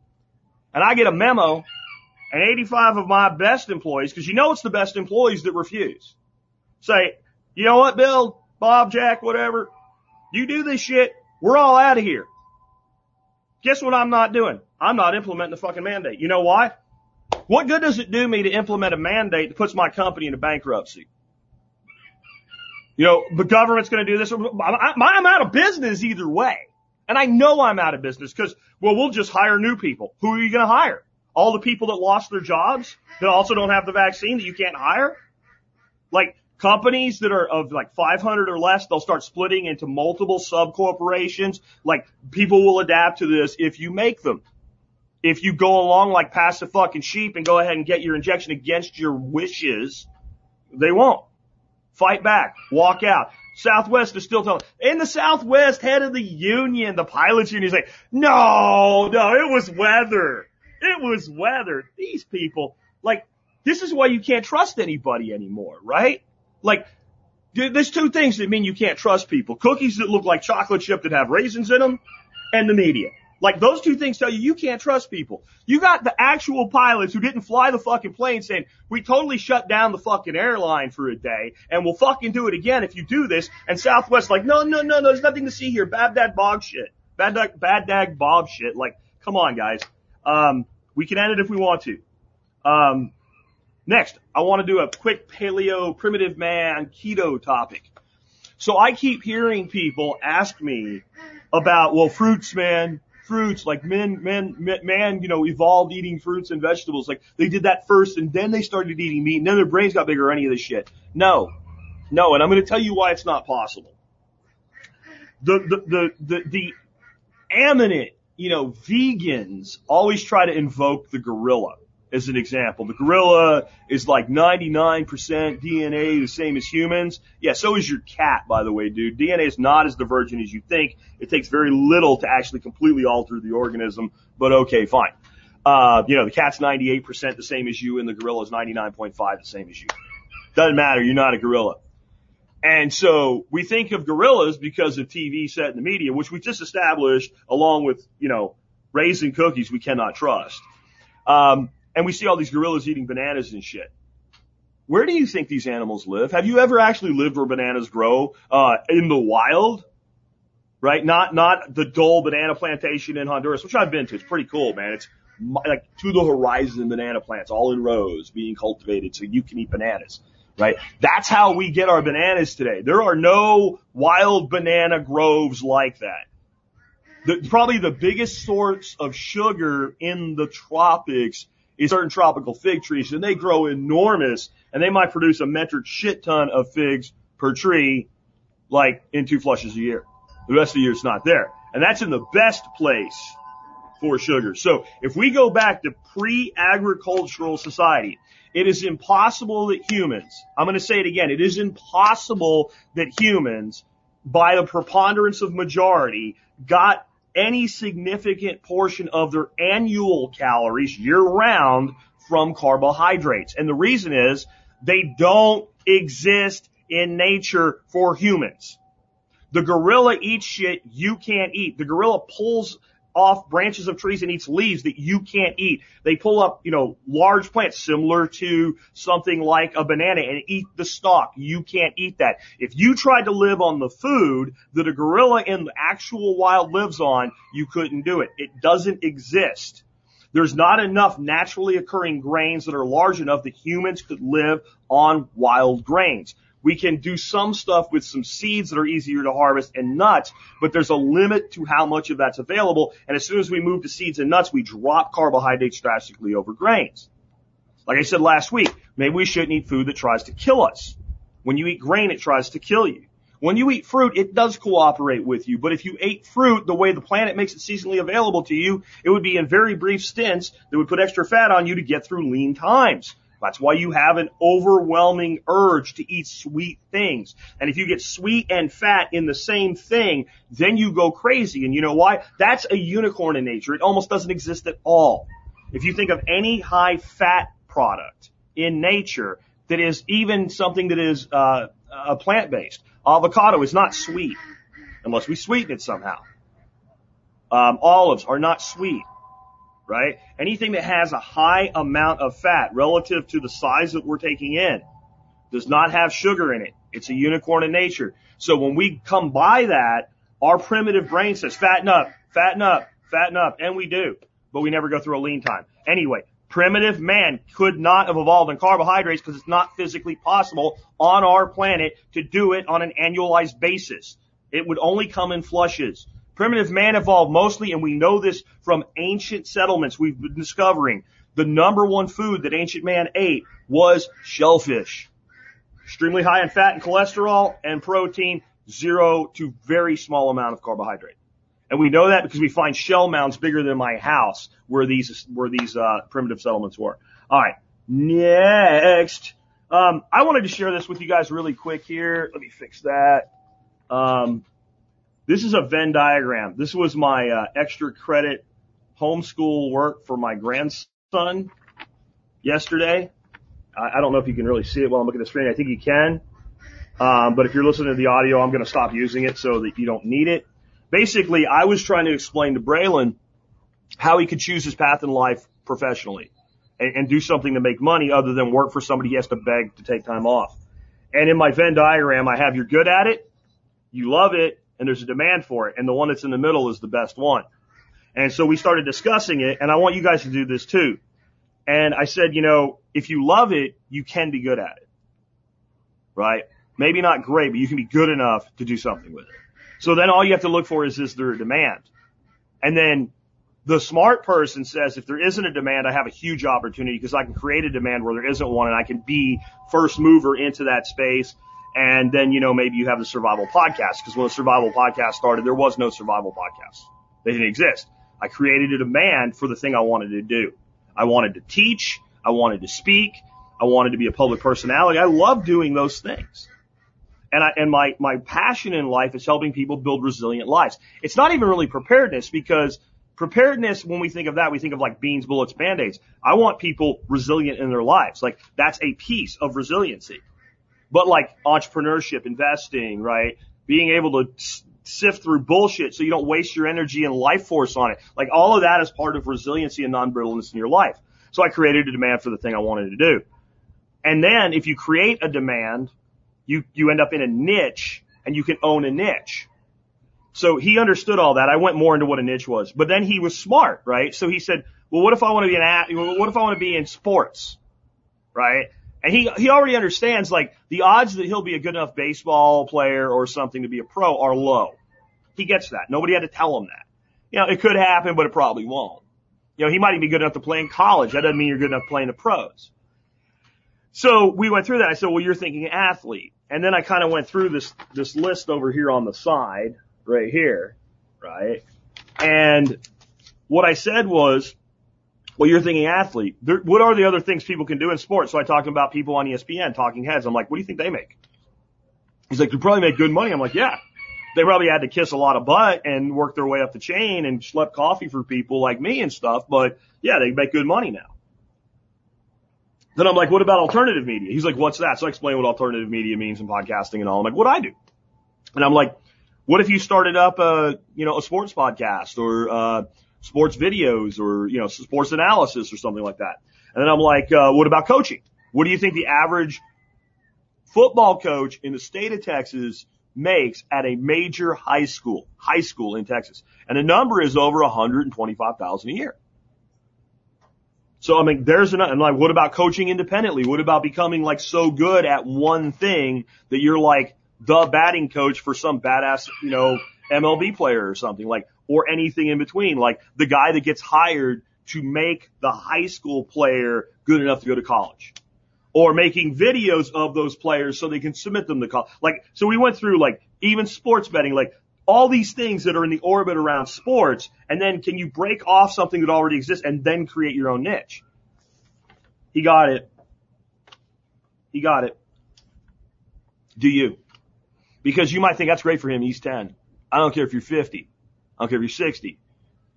and I get a memo and 85 of my best employees, because you know it's the best employees that refuse, say, you know what, Bill, Bob, Jack, whatever, you do this shit, we're all out of here. Guess what I'm not doing? I'm not implementing the fucking mandate. You know why? What good does it do me to implement a mandate that puts my company into bankruptcy? You know, the government's going to do this. I'm out of business either way. And I know I'm out of business because, well, we'll just hire new people. Who are you going to hire? All the people that lost their jobs that also don't have the vaccine that you can't hire? Like, Companies that are of like 500 or less, they'll start splitting into multiple sub corporations. Like people will adapt to this if you make them. If you go along like passive fucking sheep and go ahead and get your injection against your wishes, they won't. Fight back. Walk out. Southwest is still telling, in the Southwest, head of the union, the pilots union is like, no, no, it was weather. It was weather. These people, like, this is why you can't trust anybody anymore, right? Like, there's two things that mean you can't trust people. Cookies that look like chocolate chip that have raisins in them and the media. Like those two things tell you you can't trust people. You got the actual pilots who didn't fly the fucking plane saying, we totally shut down the fucking airline for a day and we'll fucking do it again if you do this. And Southwest like, no, no, no, no, there's nothing to see here. Baghdad Bob shit. Baghdad, bad dag Bob shit. Like, come on guys. Um, we can end it if we want to. Um, Next, I want to do a quick paleo primitive man keto topic. So I keep hearing people ask me about, well, fruits, man, fruits, like men, men, man, you know, evolved eating fruits and vegetables. Like they did that first and then they started eating meat and then their brains got bigger or any of this shit. No, no. And I'm going to tell you why it's not possible. The, the, the, the, the eminent, you know, vegans always try to invoke the gorilla as an example. The gorilla is like 99% DNA, the same as humans. Yeah, so is your cat, by the way, dude. DNA is not as divergent as you think. It takes very little to actually completely alter the organism, but okay, fine. Uh, you know, the cat's 98% the same as you and the gorilla is 99.5 the same as you. Doesn't matter, you're not a gorilla. And so we think of gorillas because of TV set in the media, which we just established along with, you know, raisin cookies we cannot trust. Um, and we see all these gorillas eating bananas and shit. Where do you think these animals live? Have you ever actually lived where bananas grow uh, in the wild? Right? Not not the dull banana plantation in Honduras, which I've been to. It's pretty cool, man. It's like to the horizon banana plants all in rows being cultivated so you can eat bananas. Right? That's how we get our bananas today. There are no wild banana groves like that. The, probably the biggest source of sugar in the tropics is certain tropical fig trees and they grow enormous and they might produce a metric shit ton of figs per tree like in two flushes a year. The rest of the year it's not there. And that's in the best place for sugar. So if we go back to pre-agricultural society, it is impossible that humans, I'm going to say it again, it is impossible that humans, by the preponderance of majority, got any significant portion of their annual calories year round from carbohydrates. And the reason is they don't exist in nature for humans. The gorilla eats shit you can't eat. The gorilla pulls off branches of trees and eats leaves that you can't eat. They pull up, you know, large plants similar to something like a banana and eat the stalk. You can't eat that. If you tried to live on the food that a gorilla in the actual wild lives on, you couldn't do it. It doesn't exist. There's not enough naturally occurring grains that are large enough that humans could live on wild grains. We can do some stuff with some seeds that are easier to harvest and nuts, but there's a limit to how much of that's available. And as soon as we move to seeds and nuts, we drop carbohydrates drastically over grains. Like I said last week, maybe we shouldn't eat food that tries to kill us. When you eat grain, it tries to kill you. When you eat fruit, it does cooperate with you. But if you ate fruit the way the planet makes it seasonally available to you, it would be in very brief stints that would put extra fat on you to get through lean times. That's why you have an overwhelming urge to eat sweet things. And if you get sweet and fat in the same thing, then you go crazy. And you know why? That's a unicorn in nature. It almost doesn't exist at all. If you think of any high fat product in nature that is even something that is uh, uh, plant based, avocado is not sweet unless we sweeten it somehow. Um, olives are not sweet right? Anything that has a high amount of fat relative to the size that we're taking in does not have sugar in it. It's a unicorn in nature. So when we come by that, our primitive brain says, fatten up, fatten up, fatten up, and we do, but we never go through a lean time. Anyway, primitive man could not have evolved on carbohydrates because it's not physically possible on our planet to do it on an annualized basis. It would only come in flushes. Primitive man evolved mostly, and we know this from ancient settlements we've been discovering. The number one food that ancient man ate was shellfish. Extremely high in fat and cholesterol and protein, zero to very small amount of carbohydrate. And we know that because we find shell mounds bigger than my house where these, where these, uh, primitive settlements were. Alright. Next. Um, I wanted to share this with you guys really quick here. Let me fix that. Um, this is a Venn diagram. This was my uh, extra credit homeschool work for my grandson yesterday. I, I don't know if you can really see it while I'm looking at the screen. I think you can. Um, but if you're listening to the audio, I'm going to stop using it so that you don't need it. Basically, I was trying to explain to Braylon how he could choose his path in life professionally and, and do something to make money other than work for somebody he has to beg to take time off. And in my Venn diagram, I have you're good at it, you love it, and there's a demand for it. And the one that's in the middle is the best one. And so we started discussing it and I want you guys to do this too. And I said, you know, if you love it, you can be good at it. Right? Maybe not great, but you can be good enough to do something with it. So then all you have to look for is, is there a demand? And then the smart person says, if there isn't a demand, I have a huge opportunity because I can create a demand where there isn't one and I can be first mover into that space and then, you know, maybe you have the survival podcast because when the survival podcast started, there was no survival podcast. They didn't exist. I created a demand for the thing I wanted to do. I wanted to teach. I wanted to speak. I wanted to be a public personality. I love doing those things. And I, and my, my passion in life is helping people build resilient lives. It's not even really preparedness because preparedness, when we think of that, we think of like beans, bullets, band-aids. I want people resilient in their lives. Like that's a piece of resiliency but like entrepreneurship, investing, right? Being able to sift through bullshit so you don't waste your energy and life force on it. Like all of that is part of resiliency and non-brittleness in your life. So I created a demand for the thing I wanted to do. And then if you create a demand, you, you end up in a niche and you can own a niche. So he understood all that. I went more into what a niche was, but then he was smart, right? So he said, well, what if I want to be an, at, what if I want to be in sports? Right? And he, he already understands like the odds that he'll be a good enough baseball player or something to be a pro are low. He gets that. Nobody had to tell him that. You know, it could happen, but it probably won't. You know, he might even be good enough to play in college. That doesn't mean you're good enough playing the pros. So we went through that. I said, well, you're thinking athlete. And then I kind of went through this, this list over here on the side, right here, right? And what I said was, well, you're thinking athlete. There, what are the other things people can do in sports? So I talked about people on ESPN, talking heads. I'm like, what do you think they make? He's like, they probably make good money. I'm like, yeah. They probably had to kiss a lot of butt and work their way up the chain and schlep coffee for people like me and stuff. But yeah, they make good money now. Then I'm like, what about alternative media? He's like, what's that? So I explain what alternative media means and podcasting and all. I'm like, what I do? And I'm like, what if you started up a, you know, a sports podcast or, uh, sports videos or, you know, sports analysis or something like that? And then I'm like, uh, what about coaching? What do you think the average football coach in the state of Texas makes at a major high school, high school in Texas? And the number is over 125,000 a year. So I mean, there's an, and like, what about coaching independently? What about becoming like so good at one thing that you're like the batting coach for some badass, you know, MLB player or something like, or anything in between, like the guy that gets hired to make the high school player good enough to go to college or making videos of those players so they can submit them to college. Like, so we went through like even sports betting, like all these things that are in the orbit around sports, and then can you break off something that already exists and then create your own niche? He got it. He got it. Do you? Because you might think that's great for him. He's 10. I don't care if you're 50. I don't care if you're 60.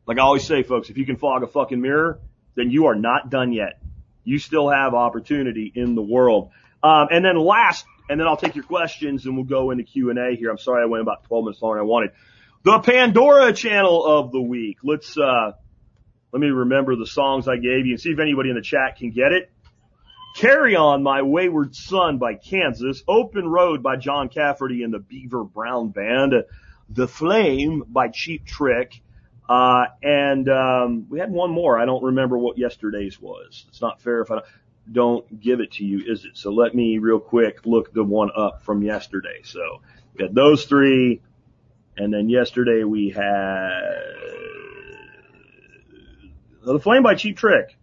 Like I always say, folks, if you can fog a fucking mirror, then you are not done yet. You still have opportunity in the world. Um, and then last, and then I'll take your questions and we'll go into Q&A here. I'm sorry I went about 12 minutes longer than I wanted. The Pandora channel of the week. Let's, uh, let me remember the songs I gave you and see if anybody in the chat can get it. Carry On, My Wayward Son by Kansas. Open Road by John Cafferty and the Beaver Brown Band. The Flame by Cheap Trick. Uh, and, um, we had one more. I don't remember what yesterday's was. It's not fair if I don't give it to you, is it? So let me real quick look the one up from yesterday. So we had those three, and then yesterday we had the Flame by Cheap Trick.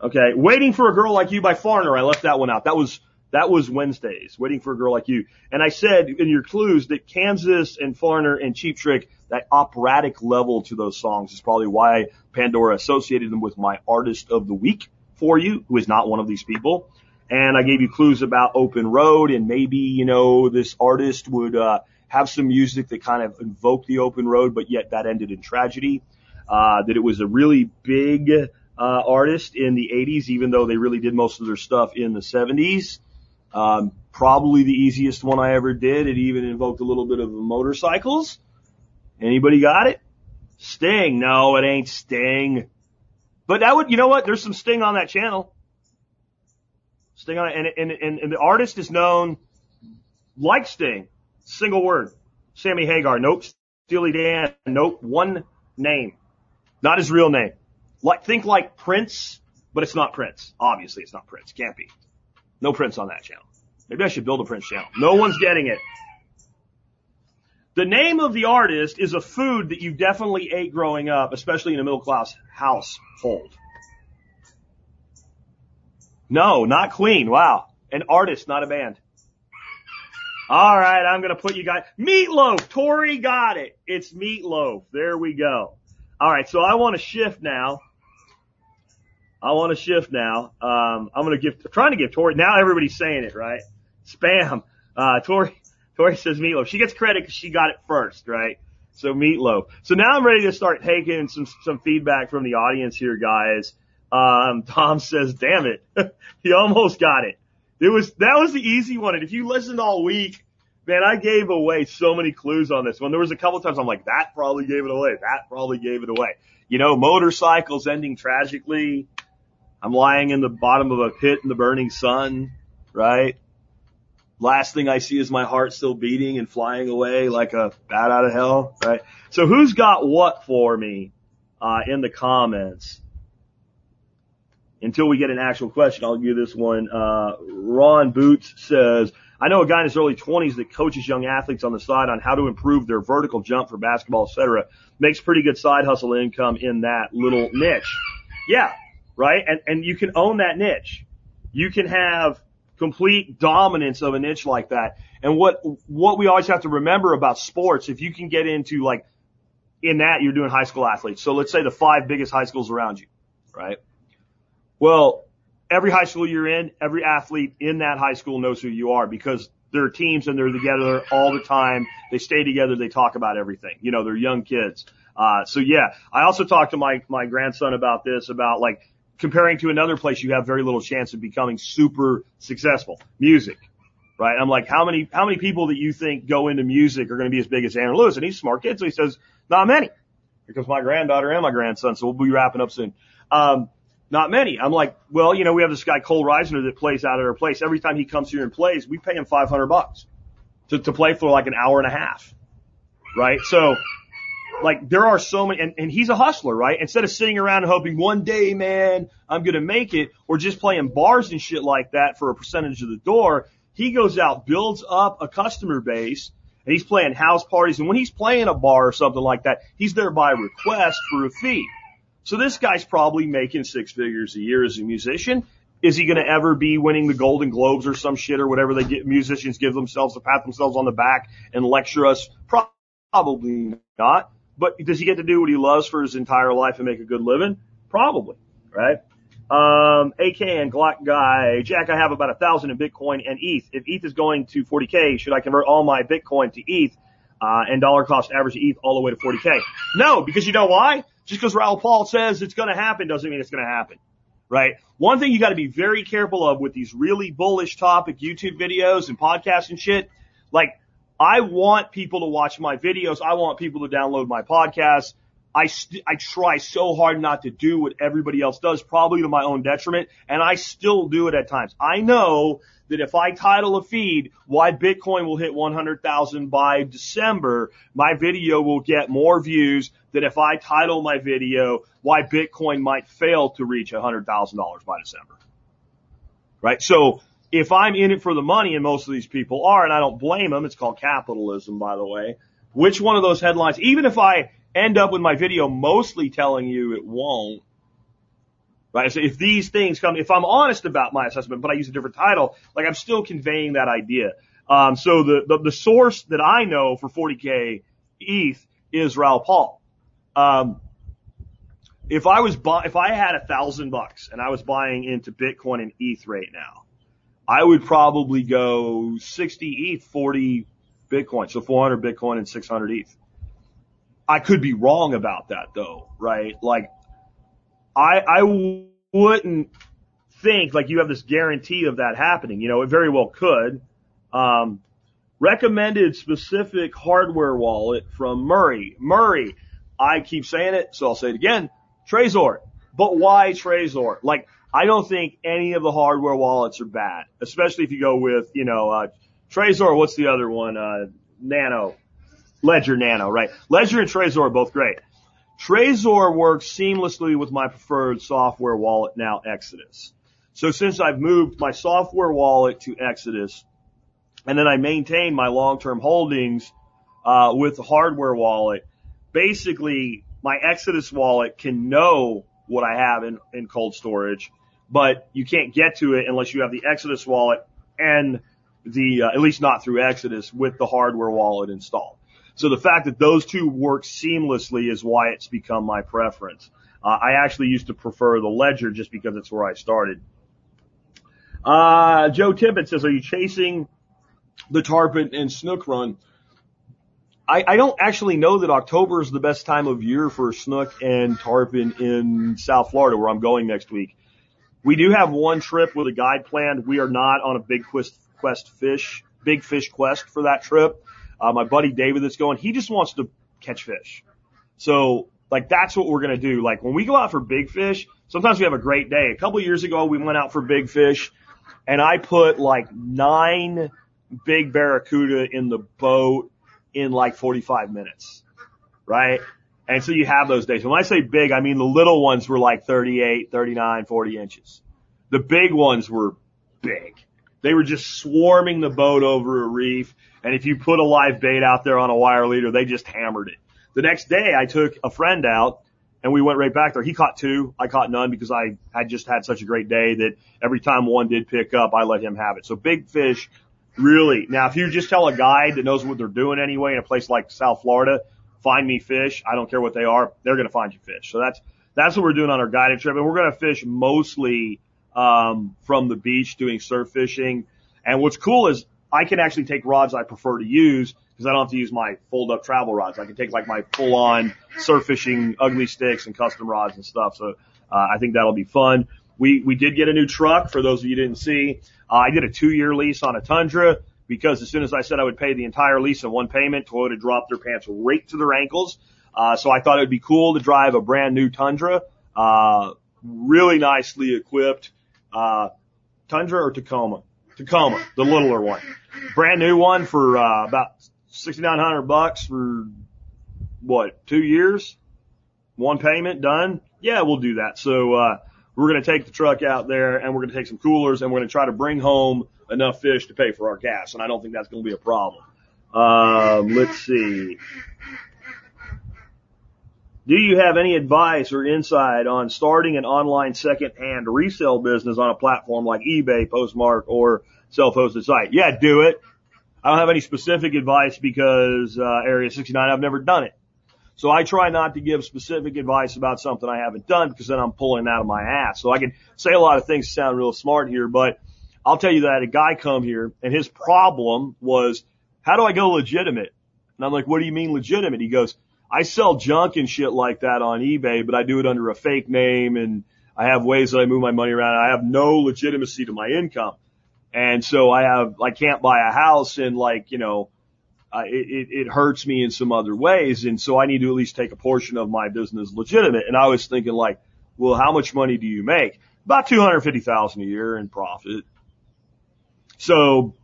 Okay, Waiting for a Girl Like You by Foreigner. I left that one out. That was that was Wednesdays. Waiting for a Girl Like You. And I said in your clues that Kansas and Foreigner and Cheap Trick, that operatic level to those songs is probably why Pandora associated them with my artist of the week for you, who is not one of these people. And I gave you clues about Open Road and maybe, you know, this artist would, uh, have some music that kind of invoked the open road, but yet that ended in tragedy. Uh, that it was a really big, uh, artist in the 80s, even though they really did most of their stuff in the 70s. Um, probably the easiest one I ever did. It even invoked a little bit of motorcycles. Anybody got it? Sting. No, it ain't Sting. But that would, you know what? There's some Sting on that channel. Sting on it, and, and, and, and the artist is known like Sting. Single word. Sammy Hagar. Nope. Steely Dan. Nope. One name. Not his real name. Like, think like Prince, but it's not Prince. Obviously it's not Prince. Can't be. No Prince on that channel. Maybe I should build a Prince channel. No one's getting it. The name of the artist is a food that you definitely ate growing up, especially in a middle class household. No, not Queen. Wow. An artist, not a band. All right, I'm gonna put you guys. Meatloaf. Tori got it. It's Meatloaf. There we go. All right, so I want to shift now. I want to shift now. Um, I'm gonna give. I'm trying to give Tori. Now everybody's saying it right. Spam. Uh, Tori. Tori says meatloaf. She gets credit because she got it first, right? So meatloaf. So now I'm ready to start taking some some feedback from the audience here, guys. Um, Tom says, "Damn it, he almost got it." It was that was the easy one, and if you listened all week, Man, I gave away so many clues on this one. There was a couple times I'm like, that probably gave it away. That probably gave it away. You know, motorcycles ending tragically. I'm lying in the bottom of a pit in the burning sun, right? Last thing I see is my heart still beating and flying away like a bat out of hell, right? So who's got what for me, uh, in the comments? Until we get an actual question, I'll give this one. Uh, Ron Boots says, I know a guy in his early 20s that coaches young athletes on the side on how to improve their vertical jump for basketball, etc. Makes pretty good side hustle income in that little niche. Yeah, right? And, and you can own that niche. You can have complete dominance of a niche like that. And what, what we always have to remember about sports, if you can get into like, in that you're doing high school athletes. So let's say the five biggest high schools around you, right? Well, every high school you're in, every athlete in that high school knows who you are because they're teams and they're together all the time. They stay together. They talk about everything. You know, they're young kids. Uh, so yeah, I also talked to my, my grandson about this, about like comparing to another place you have very little chance of becoming super successful. Music. Right? I'm like, how many, how many people that you think go into music are going to be as big as Aaron Lewis? And he's a smart kid. So he says, not many. Comes my granddaughter and my grandson. So we'll be wrapping up soon. Um, not many. I'm like, well, you know, we have this guy Cole Reisner that plays out at our place. Every time he comes here and plays, we pay him 500 bucks to, to play for like an hour and a half. Right? So, like, there are so many, and, and he's a hustler, right? Instead of sitting around and hoping one day, man, I'm gonna make it, or just playing bars and shit like that for a percentage of the door, he goes out, builds up a customer base, and he's playing house parties, and when he's playing a bar or something like that, he's there by request for a fee. So this guy's probably making six figures a year as a musician. Is he going to ever be winning the Golden Globes or some shit or whatever they get musicians give themselves to pat themselves on the back and lecture us? Probably not. But does he get to do what he loves for his entire life and make a good living? Probably, right? Um, AK and Glock guy, Jack, I have about a thousand in Bitcoin and ETH. If ETH is going to 40k, should I convert all my Bitcoin to ETH? Uh, and dollar cost average ETH all the way to 40k? No, because you know why? Just because Raoul Paul says it's going to happen doesn't mean it's going to happen, right? One thing you got to be very careful of with these really bullish topic YouTube videos and podcasts and shit, like I want people to watch my videos. I want people to download my podcasts. I st- I try so hard not to do what everybody else does, probably to my own detriment, and I still do it at times. I know that if I title a feed why Bitcoin will hit 100,000 by December, my video will get more views than if I title my video why Bitcoin might fail to reach $100,000 by December. Right? So if I'm in it for the money, and most of these people are, and I don't blame them, it's called capitalism, by the way, which one of those headlines, even if I end up with my video mostly telling you it won't, right? So if these things come, if I'm honest about my assessment, but I use a different title, like I'm still conveying that idea. Um, so the, the, the source that I know for 40k ETH is Raoul Paul. Um, if I was buy, if I had a thousand bucks and I was buying into Bitcoin and ETH right now, I would probably go 60 ETH, 40 Bitcoin. So 400 Bitcoin and 600 ETH. I could be wrong about that though, right? Like I, I wouldn't think like you have this guarantee of that happening. You know, it very well could. Um, recommended specific hardware wallet from Murray. Murray, I keep saying it, so I'll say it again. Trezor. But why Trezor? Like, I don't think any of the hardware wallets are bad, especially if you go with, you know, uh, Trezor, what's the other one? Uh, Nano. Ledger Nano, right? Ledger and Trezor are both great. Trezor works seamlessly with my preferred software wallet now, Exodus. So since I've moved my software wallet to Exodus, and then I maintain my long-term holdings uh, with the hardware wallet, basically my Exodus wallet can know what I have in, in cold storage, but you can't get to it unless you have the Exodus wallet and the, uh, at least not through Exodus with the hardware wallet installed. So the fact that those two work seamlessly is why it's become my preference. Uh, I actually used to prefer the Ledger just because it's where I started. Uh, Joe Tippett says, are you chasing the Tarpon and Snook run? I, I don't actually know that October is the best time of year for Snook and Tarpon in South Florida where I'm going next week. We do have one trip with a guide planned. We are not on a big quest, quest fish big fish quest for that trip. Uh, my buddy David that's going, he just wants to catch fish. So like that's what we're going to do. Like when we go out for big fish, sometimes we have a great day. A couple years ago, we went out for big fish and I put like nine big barracuda in the boat in like 45 minutes. Right. And so you have those days. When I say big, I mean the little ones were like 38, 39, 40 inches. The big ones were big. They were just swarming the boat over a reef. And if you put a live bait out there on a wire leader, they just hammered it. The next day I took a friend out and we went right back there. He caught two. I caught none because I had just had such a great day that every time one did pick up, I let him have it. So big fish, really. Now, if you just tell a guide that knows what they're doing anyway in a place like South Florida, find me fish. I don't care what they are. They're going to find you fish. So that's, that's what we're doing on our guided trip. And we're going to fish mostly, um, from the beach doing surf fishing. And what's cool is I can actually take rods I prefer to use because I don't have to use my fold up travel rods. I can take like my full on surf fishing ugly sticks and custom rods and stuff. So, uh, I think that'll be fun. We, we did get a new truck for those of you didn't see. Uh, I did a two year lease on a Tundra because as soon as I said I would pay the entire lease in one payment, Toyota dropped their pants right to their ankles. Uh, so I thought it would be cool to drive a brand new Tundra, uh, really nicely equipped, uh, Tundra or Tacoma? Tacoma, the littler one. Brand new one for, uh, about 6,900 bucks for what, two years? One payment done? Yeah, we'll do that. So, uh, we're going to take the truck out there and we're going to take some coolers and we're going to try to bring home enough fish to pay for our gas. And I don't think that's going to be a problem. Um, let's see. Do you have any advice or insight on starting an online second-hand resale business on a platform like eBay, Poshmark, or self-hosted site? Yeah, do it. I don't have any specific advice because uh, Area 69, I've never done it. So I try not to give specific advice about something I haven't done because then I'm pulling out of my ass. So I can say a lot of things sound real smart here, but I'll tell you that a guy come here and his problem was, how do I go legitimate? And I'm like, what do you mean legitimate? He goes, I sell junk and shit like that on eBay, but I do it under a fake name and I have ways that I move my money around. I have no legitimacy to my income. And so I have, I can't buy a house and like, you know, it, it hurts me in some other ways. And so I need to at least take a portion of my business legitimate. And I was thinking like, well, how much money do you make? About 250,000 a year in profit. So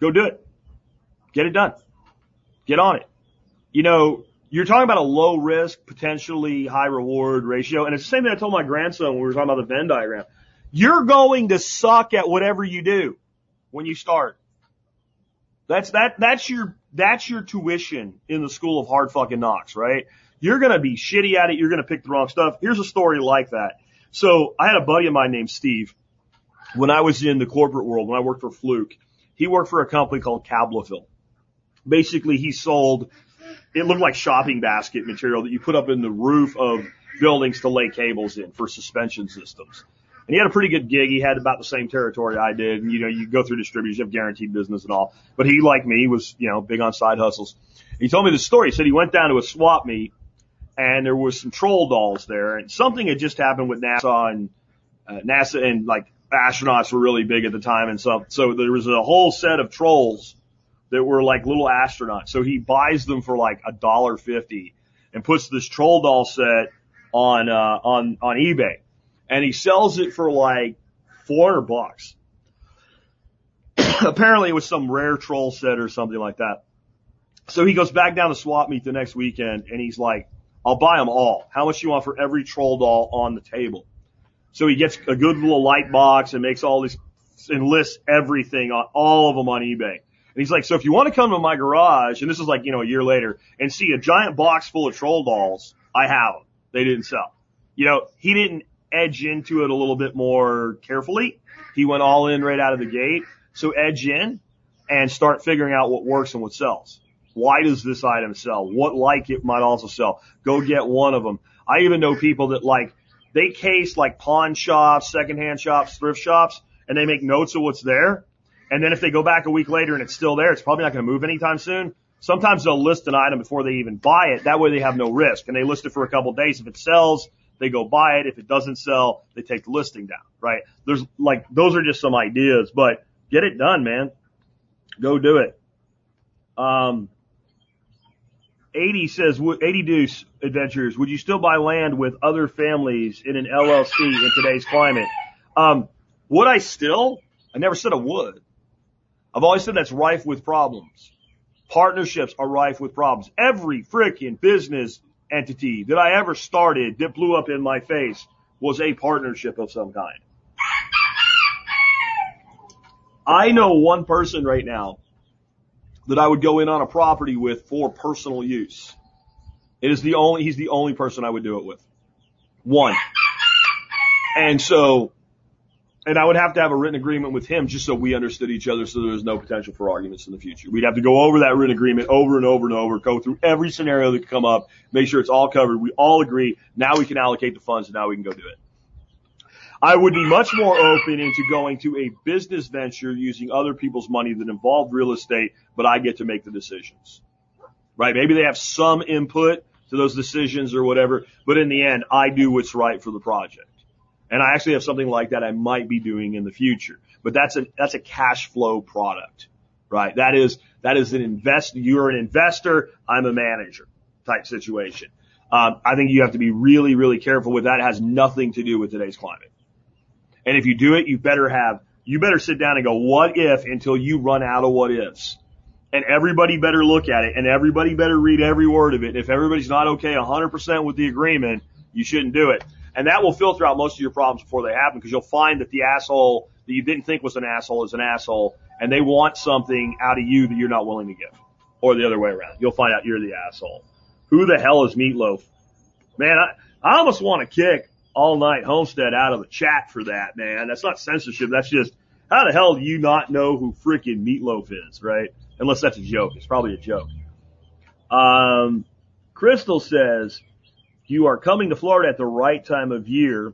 go do it. Get it done. Get on it. You know, you're talking about a low risk, potentially high reward ratio. And it's the same thing I told my grandson when we were talking about the Venn diagram. You're going to suck at whatever you do when you start. That's, that, that's your, that's your tuition in the school of hard fucking knocks, right? You're going to be shitty at it. You're going to pick the wrong stuff. Here's a story like that. So I had a buddy of mine named Steve when I was in the corporate world, when I worked for Fluke. He worked for a company called Cablofil. Basically, he sold it looked like shopping basket material that you put up in the roof of buildings to lay cables in for suspension systems. And he had a pretty good gig. He had about the same territory I did. And, you know, you go through distributors, you have guaranteed business and all. But he, like me, was, you know, big on side hustles. He told me the story. He said he went down to a swap meet and there was some troll dolls there and something had just happened with NASA and, uh, NASA and like astronauts were really big at the time and so, so there was a whole set of trolls that were like little astronauts. So he buys them for like a dollar fifty and puts this troll doll set on, uh, on, on eBay and he sells it for like 400 bucks. Apparently it was some rare troll set or something like that. So he goes back down to swap meet the next weekend and he's like, I'll buy them all. How much you want for every troll doll on the table? So he gets a good little light box and makes all these and lists everything on all of them on eBay. And he's like, so if you want to come to my garage, and this is like, you know, a year later, and see a giant box full of troll dolls, I have them. They didn't sell. You know, he didn't edge into it a little bit more carefully. He went all in right out of the gate. So edge in and start figuring out what works and what sells. Why does this item sell? What like it might also sell? Go get one of them. I even know people that like, they case like pawn shops, secondhand shops, thrift shops, and they make notes of what's there. And then if they go back a week later and it's still there, it's probably not going to move anytime soon. Sometimes they'll list an item before they even buy it. That way they have no risk. And they list it for a couple of days. If it sells, they go buy it. If it doesn't sell, they take the listing down, right? There's like, those are just some ideas, but get it done, man. Go do it. Um, 80 says, 80 Deuce Adventures, would you still buy land with other families in an LLC in today's climate? Um, would I still? I never said I would. I've always said that's rife with problems. Partnerships are rife with problems. Every freaking business entity that I ever started that blew up in my face was a partnership of some kind. I know one person right now that I would go in on a property with for personal use. It is the only, he's the only person I would do it with. One. And so, and I would have to have a written agreement with him just so we understood each other so there was no potential for arguments in the future. We'd have to go over that written agreement over and over and over, go through every scenario that could come up, make sure it's all covered. We all agree. Now we can allocate the funds and now we can go do it. I would be much more open into going to a business venture using other people's money that involved real estate, but I get to make the decisions. Right? Maybe they have some input to those decisions or whatever, but in the end, I do what's right for the project. And I actually have something like that I might be doing in the future. But that's a, that's a cash flow product, right? That is, that is an invest, you're an investor, I'm a manager type situation. Um, I think you have to be really, really careful with that. It has nothing to do with today's climate. And if you do it, you better have, you better sit down and go, what if until you run out of what ifs? And everybody better look at it and everybody better read every word of it. And If everybody's not okay 100% with the agreement, you shouldn't do it. And that will filter out most of your problems before they happen because you'll find that the asshole that you didn't think was an asshole is an asshole and they want something out of you that you're not willing to give. Or the other way around. You'll find out you're the asshole. Who the hell is Meatloaf? Man, I, I almost want to kick all night Homestead out of the chat for that, man. That's not censorship. That's just, how the hell do you not know who freaking Meatloaf is, right? Unless that's a joke. It's probably a joke. Um, Crystal says, you are coming to Florida at the right time of year.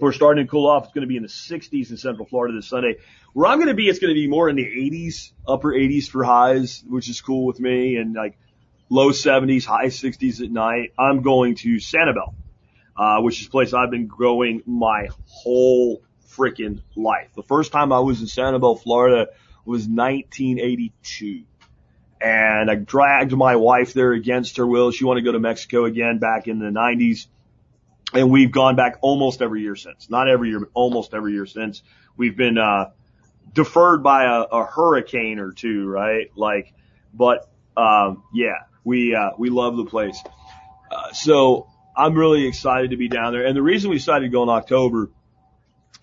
We're starting to cool off. It's going to be in the 60s in Central Florida this Sunday. Where I'm going to be, it's going to be more in the 80s, upper 80s for highs, which is cool with me, and like low 70s, high 60s at night. I'm going to Sanibel, uh, which is a place I've been growing my whole freaking life. The first time I was in Sanibel, Florida was 1982 and I dragged my wife there against her will. She wanted to go to Mexico again back in the 90s. And we've gone back almost every year since. Not every year, but almost every year since. We've been, uh, deferred by a, a hurricane or two, right? Like, but, um, yeah, we, uh, we love the place. Uh, so I'm really excited to be down there. And the reason we decided to go in October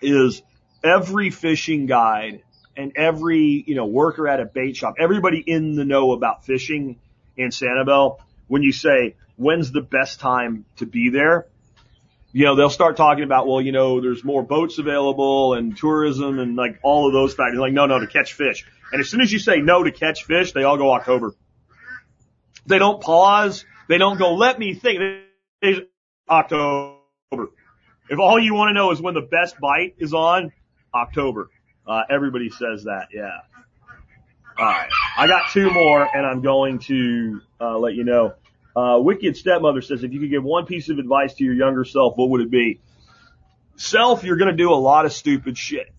is every fishing guide and every, you know, worker at a bait shop, everybody in the know about fishing in Sanibel, when you say, when's the best time to be there? You know, they'll start talking about, well, you know, there's more boats available and tourism and like all of those factors. Like, no, no, to catch fish. And as soon as you say no to catch fish, they all go October. They don't pause. They don't go, let me think. It's October. If all you want to know is when the best bite is on, October. Uh, everybody says that, yeah. Alright. I got two more and I'm going to, uh, let you know. Uh, Wicked Stepmother says, if you could give one piece of advice to your younger self, what would it be? Self, you're gonna do a lot of stupid shit.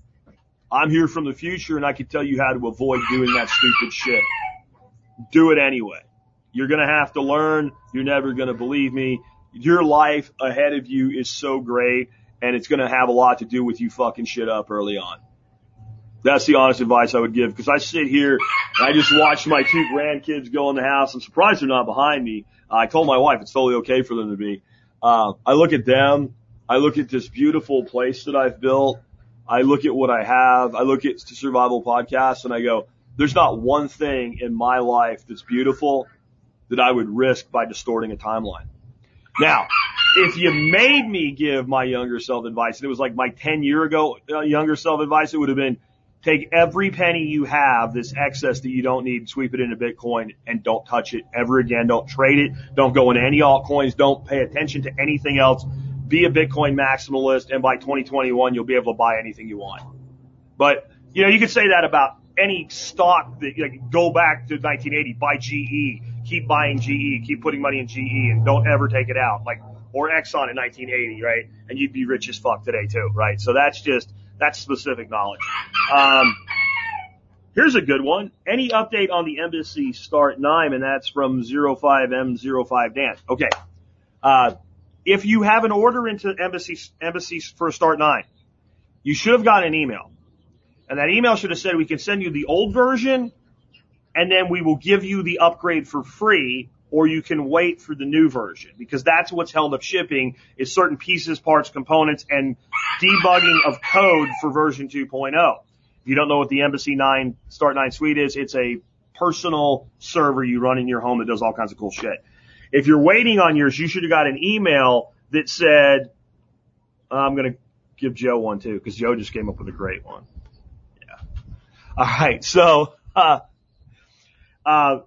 I'm here from the future and I can tell you how to avoid doing that stupid shit. Do it anyway. You're gonna have to learn. You're never gonna believe me. Your life ahead of you is so great and it's gonna have a lot to do with you fucking shit up early on. That's the honest advice I would give because I sit here and I just watch my two grandkids go in the house. I'm surprised they're not behind me. I told my wife it's totally okay for them to be. Uh, I look at them. I look at this beautiful place that I've built. I look at what I have. I look at survival podcast and I go, there's not one thing in my life that's beautiful that I would risk by distorting a timeline. Now, if you made me give my younger self advice, and it was like my 10 year ago uh, younger self advice, it would have been take every penny you have, this excess that you don't need, sweep it into Bitcoin and don't touch it ever again. Don't trade it. Don't go into any altcoins. Don't pay attention to anything else. Be a Bitcoin maximalist and by 2021 you'll be able to buy anything you want. But, you know, you could say that about any stock that, like, go back to 1980, buy GE, keep buying GE, keep putting money in GE and don't ever take it out. Like, or Exxon in 1980, right? And you'd be rich as fuck today too, right? So that's just, that's specific knowledge. Um, Here's a good one. Any update on the embassy start nine? And that's from 05M05 Dan. Okay. Uh, if you have an order into embassy, embassy for start nine, you should have gotten an email. And that email should have said we can send you the old version and then we will give you the upgrade for free or you can wait for the new version because that's what's held up shipping is certain pieces, parts, components, and debugging of code for version 2.0. If you don't know what the Embassy 9 Start 9 Suite is, it's a personal server you run in your home that does all kinds of cool shit. If you're waiting on yours, you should have got an email that said, I'm going to give Joe one too because Joe just came up with a great one. Yeah. All right. So, uh, uh,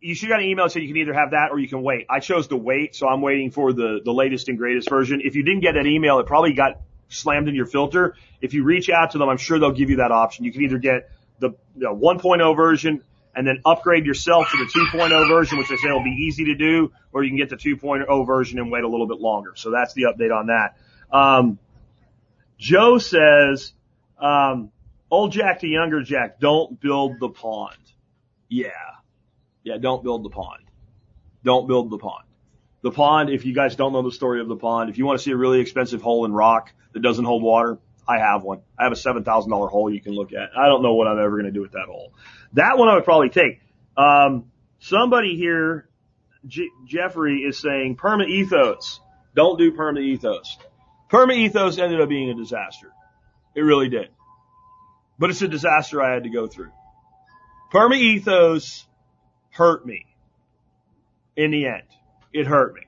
you should got an email that said you can either have that or you can wait. I chose to wait, so I'm waiting for the, the latest and greatest version. If you didn't get that email, it probably got slammed in your filter. If you reach out to them, I'm sure they'll give you that option. You can either get the, the 1.0 version and then upgrade yourself to the 2.0 version, which they say will be easy to do, or you can get the 2.0 version and wait a little bit longer. So that's the update on that. Um, Joe says, um, old Jack to younger Jack, don't build the pond. Yeah. Yeah, don't build the pond. Don't build the pond. The pond, if you guys don't know the story of the pond, if you want to see a really expensive hole in rock that doesn't hold water, I have one. I have a $7,000 hole you can look at. I don't know what I'm ever going to do with that hole. That one I would probably take. Um, somebody here, G- Jeffrey is saying Permaethos. Don't do Permaethos. Perma ethos ended up being a disaster. It really did. But it's a disaster I had to go through. Permaethos hurt me. In the end, it hurt me.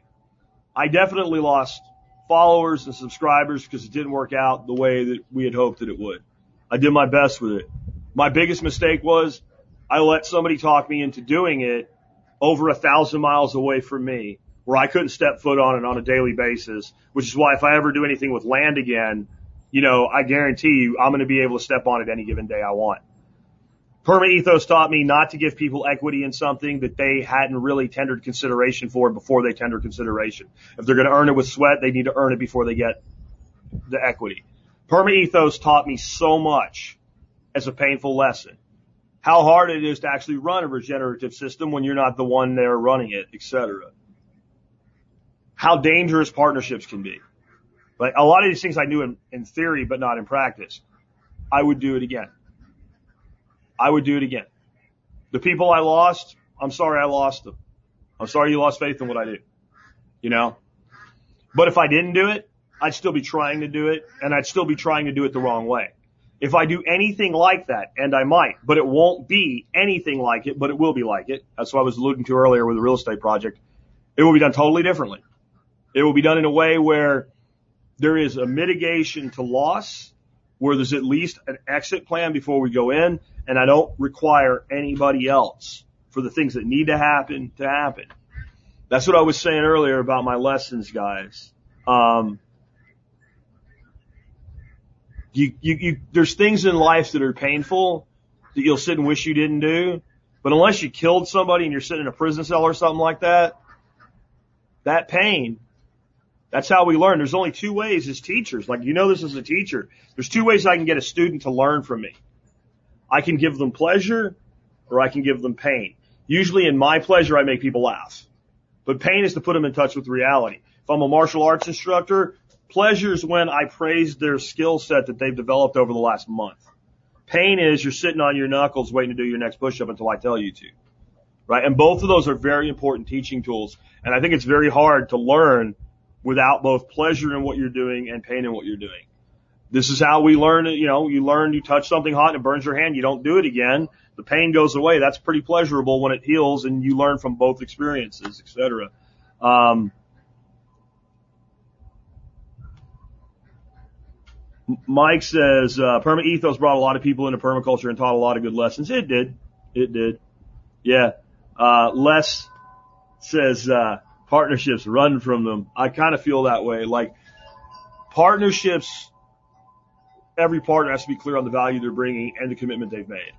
I definitely lost followers and subscribers because it didn't work out the way that we had hoped that it would. I did my best with it. My biggest mistake was I let somebody talk me into doing it over a thousand miles away from me where I couldn't step foot on it on a daily basis, which is why if I ever do anything with land again, you know, I guarantee you I'm going to be able to step on it any given day I want. Permaethos taught me not to give people equity in something that they hadn't really tendered consideration for before they tender consideration. If they're going to earn it with sweat, they need to earn it before they get the equity. Permaethos taught me so much as a painful lesson. How hard it is to actually run a regenerative system when you're not the one there running it, etc. How dangerous partnerships can be. Like a lot of these things I knew in, in theory, but not in practice. I would do it again. I would do it again. The people I lost, I'm sorry I lost them. I'm sorry you lost faith in what I do. You know? But if I didn't do it, I'd still be trying to do it and I'd still be trying to do it the wrong way. If I do anything like that, and I might, but it won't be anything like it, but it will be like it. That's what I was alluding to earlier with the real estate project. It will be done totally differently. It will be done in a way where there is a mitigation to loss, where there's at least an exit plan before we go in, and I don't require anybody else for the things that need to happen to happen. That's what I was saying earlier about my lessons, guys. Um, you, you, you, there's things in life that are painful that you'll sit and wish you didn't do, but unless you killed somebody and you're sitting in a prison cell or something like that, that pain, that's how we learn. There's only two ways as teachers. Like, you know this as a teacher. There's two ways I can get a student to learn from me. I can give them pleasure or I can give them pain. Usually in my pleasure, I make people laugh. But pain is to put them in touch with reality. If I'm a martial arts instructor, pleasure is when I praise their skill set that they've developed over the last month. Pain is you're sitting on your knuckles waiting to do your next push up until I tell you to. Right? And both of those are very important teaching tools. And I think it's very hard to learn without both pleasure in what you're doing and pain in what you're doing. This is how we learn. You know, you learn, you touch something hot and it burns your hand. You don't do it again. The pain goes away. That's pretty pleasurable when it heals and you learn from both experiences, etc. Um, Mike says, uh, Permaethos brought a lot of people into permaculture and taught a lot of good lessons. It did. It did. Yeah. Uh, Les says, uh, partnerships, run from them. I kind of feel that way. Like partnerships, every partner has to be clear on the value they're bringing and the commitment they've made.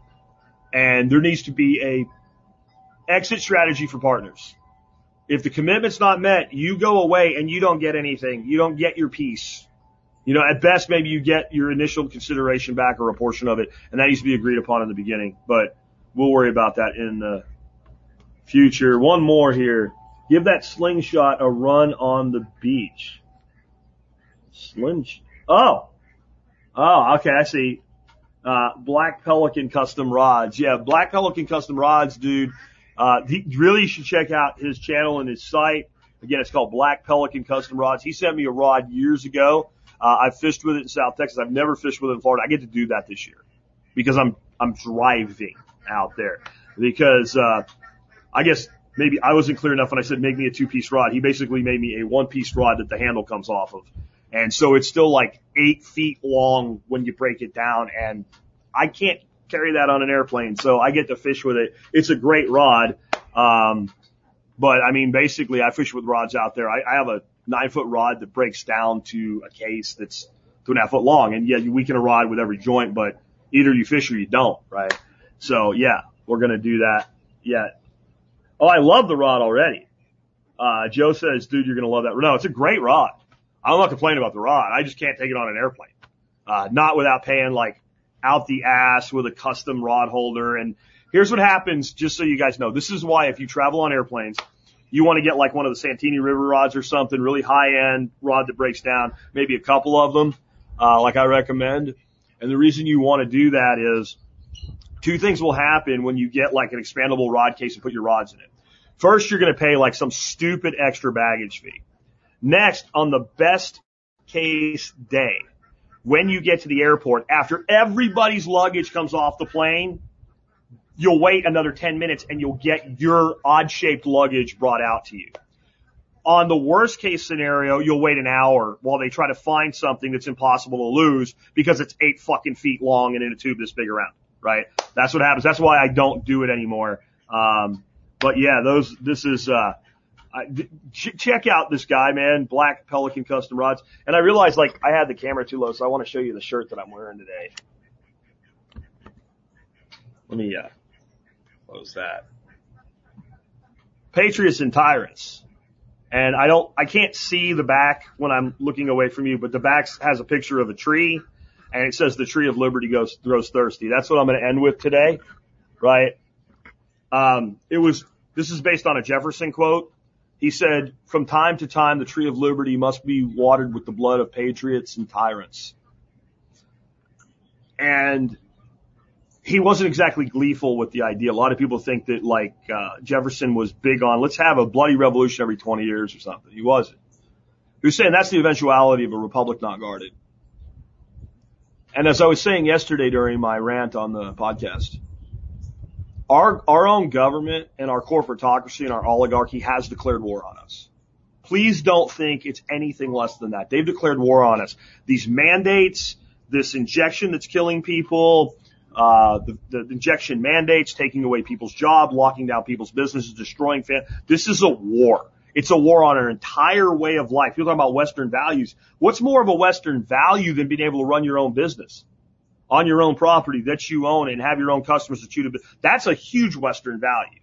And there needs to be a exit strategy for partners. If the commitment's not met, you go away and you don't get anything. You don't get your piece. You know, at best, maybe you get your initial consideration back or a portion of it, and that needs to be agreed upon in the beginning. But we'll worry about that in the future. One more here. Give that slingshot a run on the beach. Sling. Oh. Oh, okay. I see. Uh, Black Pelican Custom Rods. Yeah, Black Pelican Custom Rods, dude. Uh, he really should check out his channel and his site. Again, it's called Black Pelican Custom Rods. He sent me a rod years ago. Uh, I fished with it in South Texas. I've never fished with it in Florida. I get to do that this year because I'm, I'm driving out there because, uh, I guess maybe I wasn't clear enough when I said make me a two piece rod. He basically made me a one piece rod that the handle comes off of. And so it's still like eight feet long when you break it down and I can't carry that on an airplane. So I get to fish with it. It's a great rod. Um, but I mean, basically I fish with rods out there. I, I have a nine foot rod that breaks down to a case that's two and a half foot long. And yeah, you weaken a rod with every joint, but either you fish or you don't, right? So yeah, we're going to do that. Yeah. Oh, I love the rod already. Uh, Joe says, dude, you're going to love that. No, it's a great rod. I'm not complaining about the rod. I just can't take it on an airplane. Uh, not without paying like out the ass with a custom rod holder. And here's what happens, just so you guys know. This is why if you travel on airplanes, you want to get like one of the Santini River rods or something, really high end rod that breaks down, maybe a couple of them, uh, like I recommend. And the reason you want to do that is two things will happen when you get like an expandable rod case and put your rods in it. First, you're going to pay like some stupid extra baggage fee. Next, on the best case day, when you get to the airport, after everybody's luggage comes off the plane, you'll wait another 10 minutes and you'll get your odd shaped luggage brought out to you. On the worst case scenario, you'll wait an hour while they try to find something that's impossible to lose because it's eight fucking feet long and in a tube this big around, right? That's what happens. That's why I don't do it anymore. Um, but yeah, those, this is, uh, I, ch- check out this guy, man, Black Pelican Custom Rods. And I realized like I had the camera too low, so I want to show you the shirt that I'm wearing today. Let me, uh, close that. Patriots and Tyrants. And I don't, I can't see the back when I'm looking away from you, but the back has a picture of a tree and it says the tree of liberty goes, grows thirsty. That's what I'm going to end with today, right? Um, it was, this is based on a Jefferson quote. He said, from time to time, the tree of liberty must be watered with the blood of patriots and tyrants. And he wasn't exactly gleeful with the idea. A lot of people think that like, uh, Jefferson was big on, let's have a bloody revolution every 20 years or something. He wasn't. He was saying that's the eventuality of a republic not guarded. And as I was saying yesterday during my rant on the podcast, our, our own government and our corporatocracy and our oligarchy has declared war on us. Please don't think it's anything less than that. They've declared war on us. These mandates, this injection that's killing people, uh, the, the injection mandates, taking away people's job, locking down people's businesses, destroying fam- This is a war. It's a war on our entire way of life. You're talking about Western values. What's more of a Western value than being able to run your own business on your own property that you own and have your own customers that you? That's a huge Western value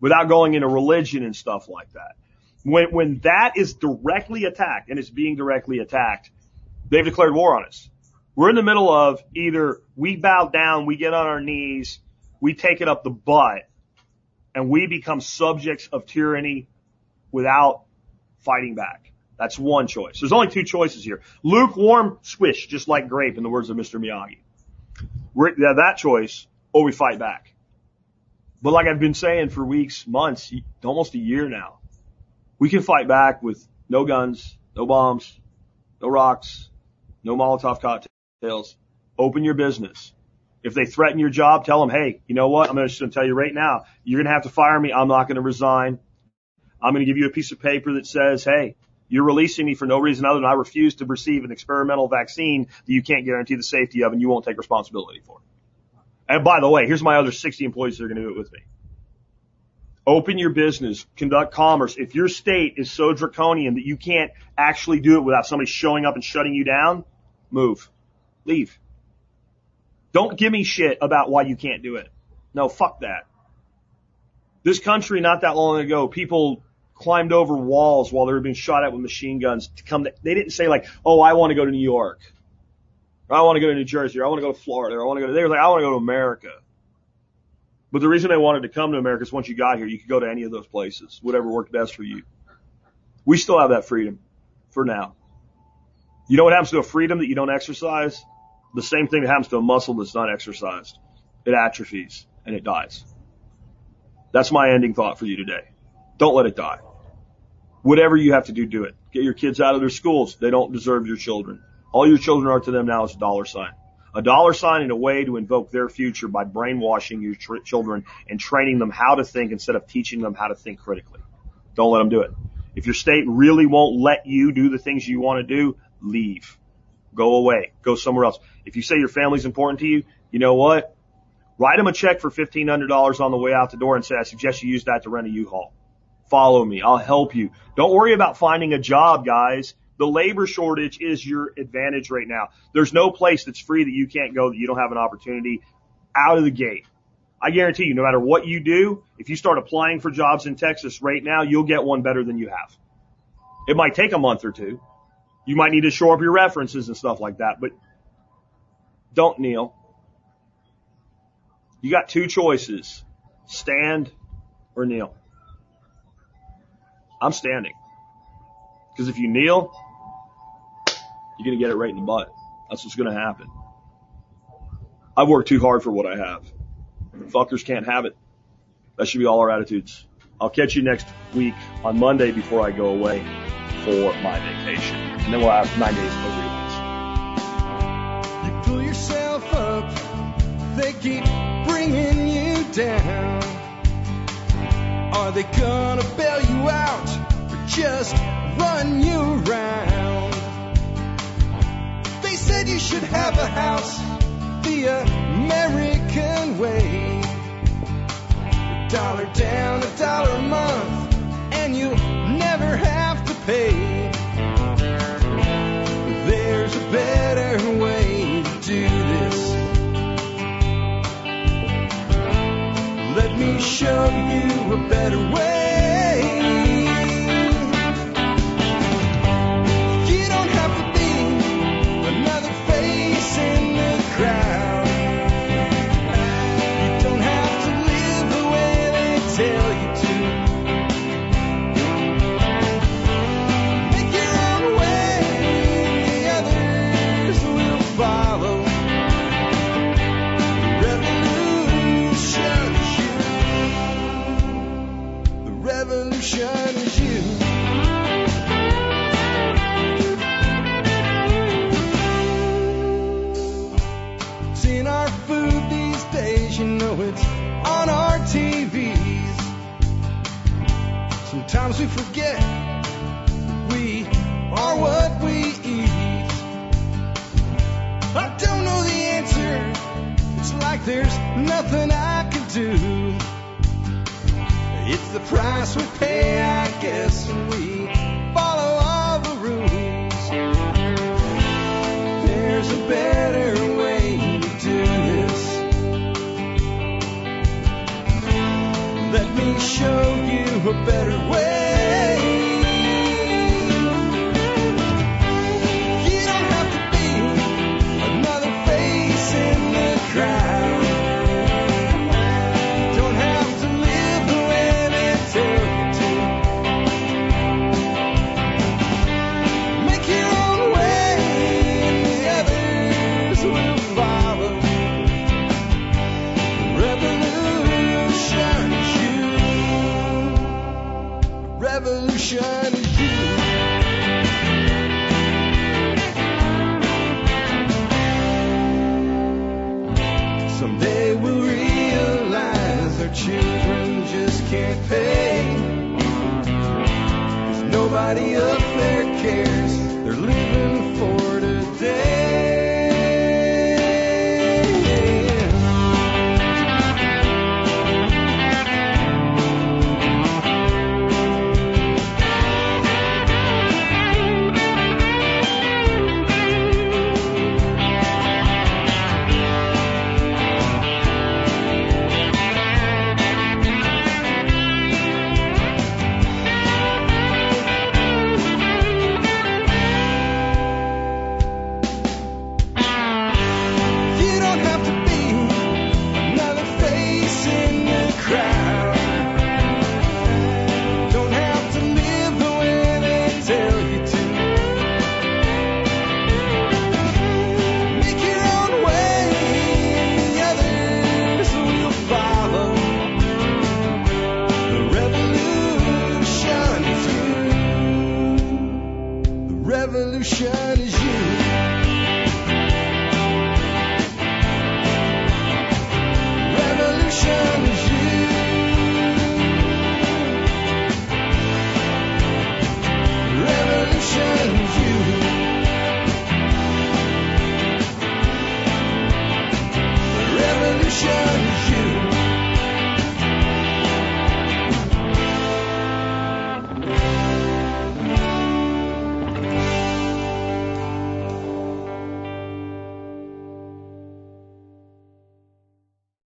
without going into religion and stuff like that. When, when that is directly attacked and it's being directly attacked, they've declared war on us. We're in the middle of either we bow down, we get on our knees, we take it up the butt, and we become subjects of tyranny without fighting back. That's one choice. There's only two choices here. Lukewarm swish, just like grape in the words of Mr. Miyagi. We're, yeah, that choice, or we fight back. But like I've been saying for weeks, months, almost a year now, we can fight back with no guns, no bombs, no rocks, no Molotov cocktails. Open your business. If they threaten your job, tell them, hey, you know what? I'm just going to tell you right now, you're going to have to fire me. I'm not going to resign. I'm going to give you a piece of paper that says, hey, you're releasing me for no reason other than I refuse to receive an experimental vaccine that you can't guarantee the safety of and you won't take responsibility for. And by the way, here's my other 60 employees that are going to do it with me. Open your business, conduct commerce. If your state is so draconian that you can't actually do it without somebody showing up and shutting you down, move. Leave. Don't give me shit about why you can't do it. No, fuck that. This country not that long ago, people climbed over walls while they were being shot at with machine guns to come. To, they didn't say like, "Oh, I want to go to New York," or "I want to go to New Jersey," or "I want to go to Florida," or "I want to go." To, they were like, "I want to go to America." But the reason they wanted to come to America is once you got here, you could go to any of those places, whatever worked best for you. We still have that freedom for now. You know what happens to a freedom that you don't exercise? The same thing that happens to a muscle that's not exercised. It atrophies and it dies. That's my ending thought for you today. Don't let it die. Whatever you have to do, do it. Get your kids out of their schools. They don't deserve your children. All your children are to them now is a dollar sign. A dollar sign in a way to invoke their future by brainwashing your tr- children and training them how to think instead of teaching them how to think critically. Don't let them do it. If your state really won't let you do the things you want to do, leave. Go away. Go somewhere else. If you say your family's important to you, you know what? Write them a check for $1,500 on the way out the door and say, I suggest you use that to rent a U-Haul. Follow me. I'll help you. Don't worry about finding a job, guys. The labor shortage is your advantage right now. There's no place that's free that you can't go that you don't have an opportunity out of the gate. I guarantee you, no matter what you do, if you start applying for jobs in Texas right now, you'll get one better than you have. It might take a month or two. You might need to shore up your references and stuff like that, but don't kneel. You got two choices. Stand or kneel. I'm standing. Because if you kneel, you're going to get it right in the butt. That's what's going to happen. I've worked too hard for what I have. Fuckers can't have it. That should be all our attitudes. I'll catch you next week on Monday before I go away for my vacation. And then we'll have nine days of release. You pull yourself up, they keep bringing you down. Are they gonna bail you out or just run you around? They said you should have a house the American way. A dollar down, a dollar a month, and you'll never have to pay. There's a better way to do this. Show you a better way. Sometimes we forget we are what we eat. I don't know the answer. It's like there's nothing I can do. It's the price we pay, I guess, when we follow all the rules. There's a better Let me show you a better way.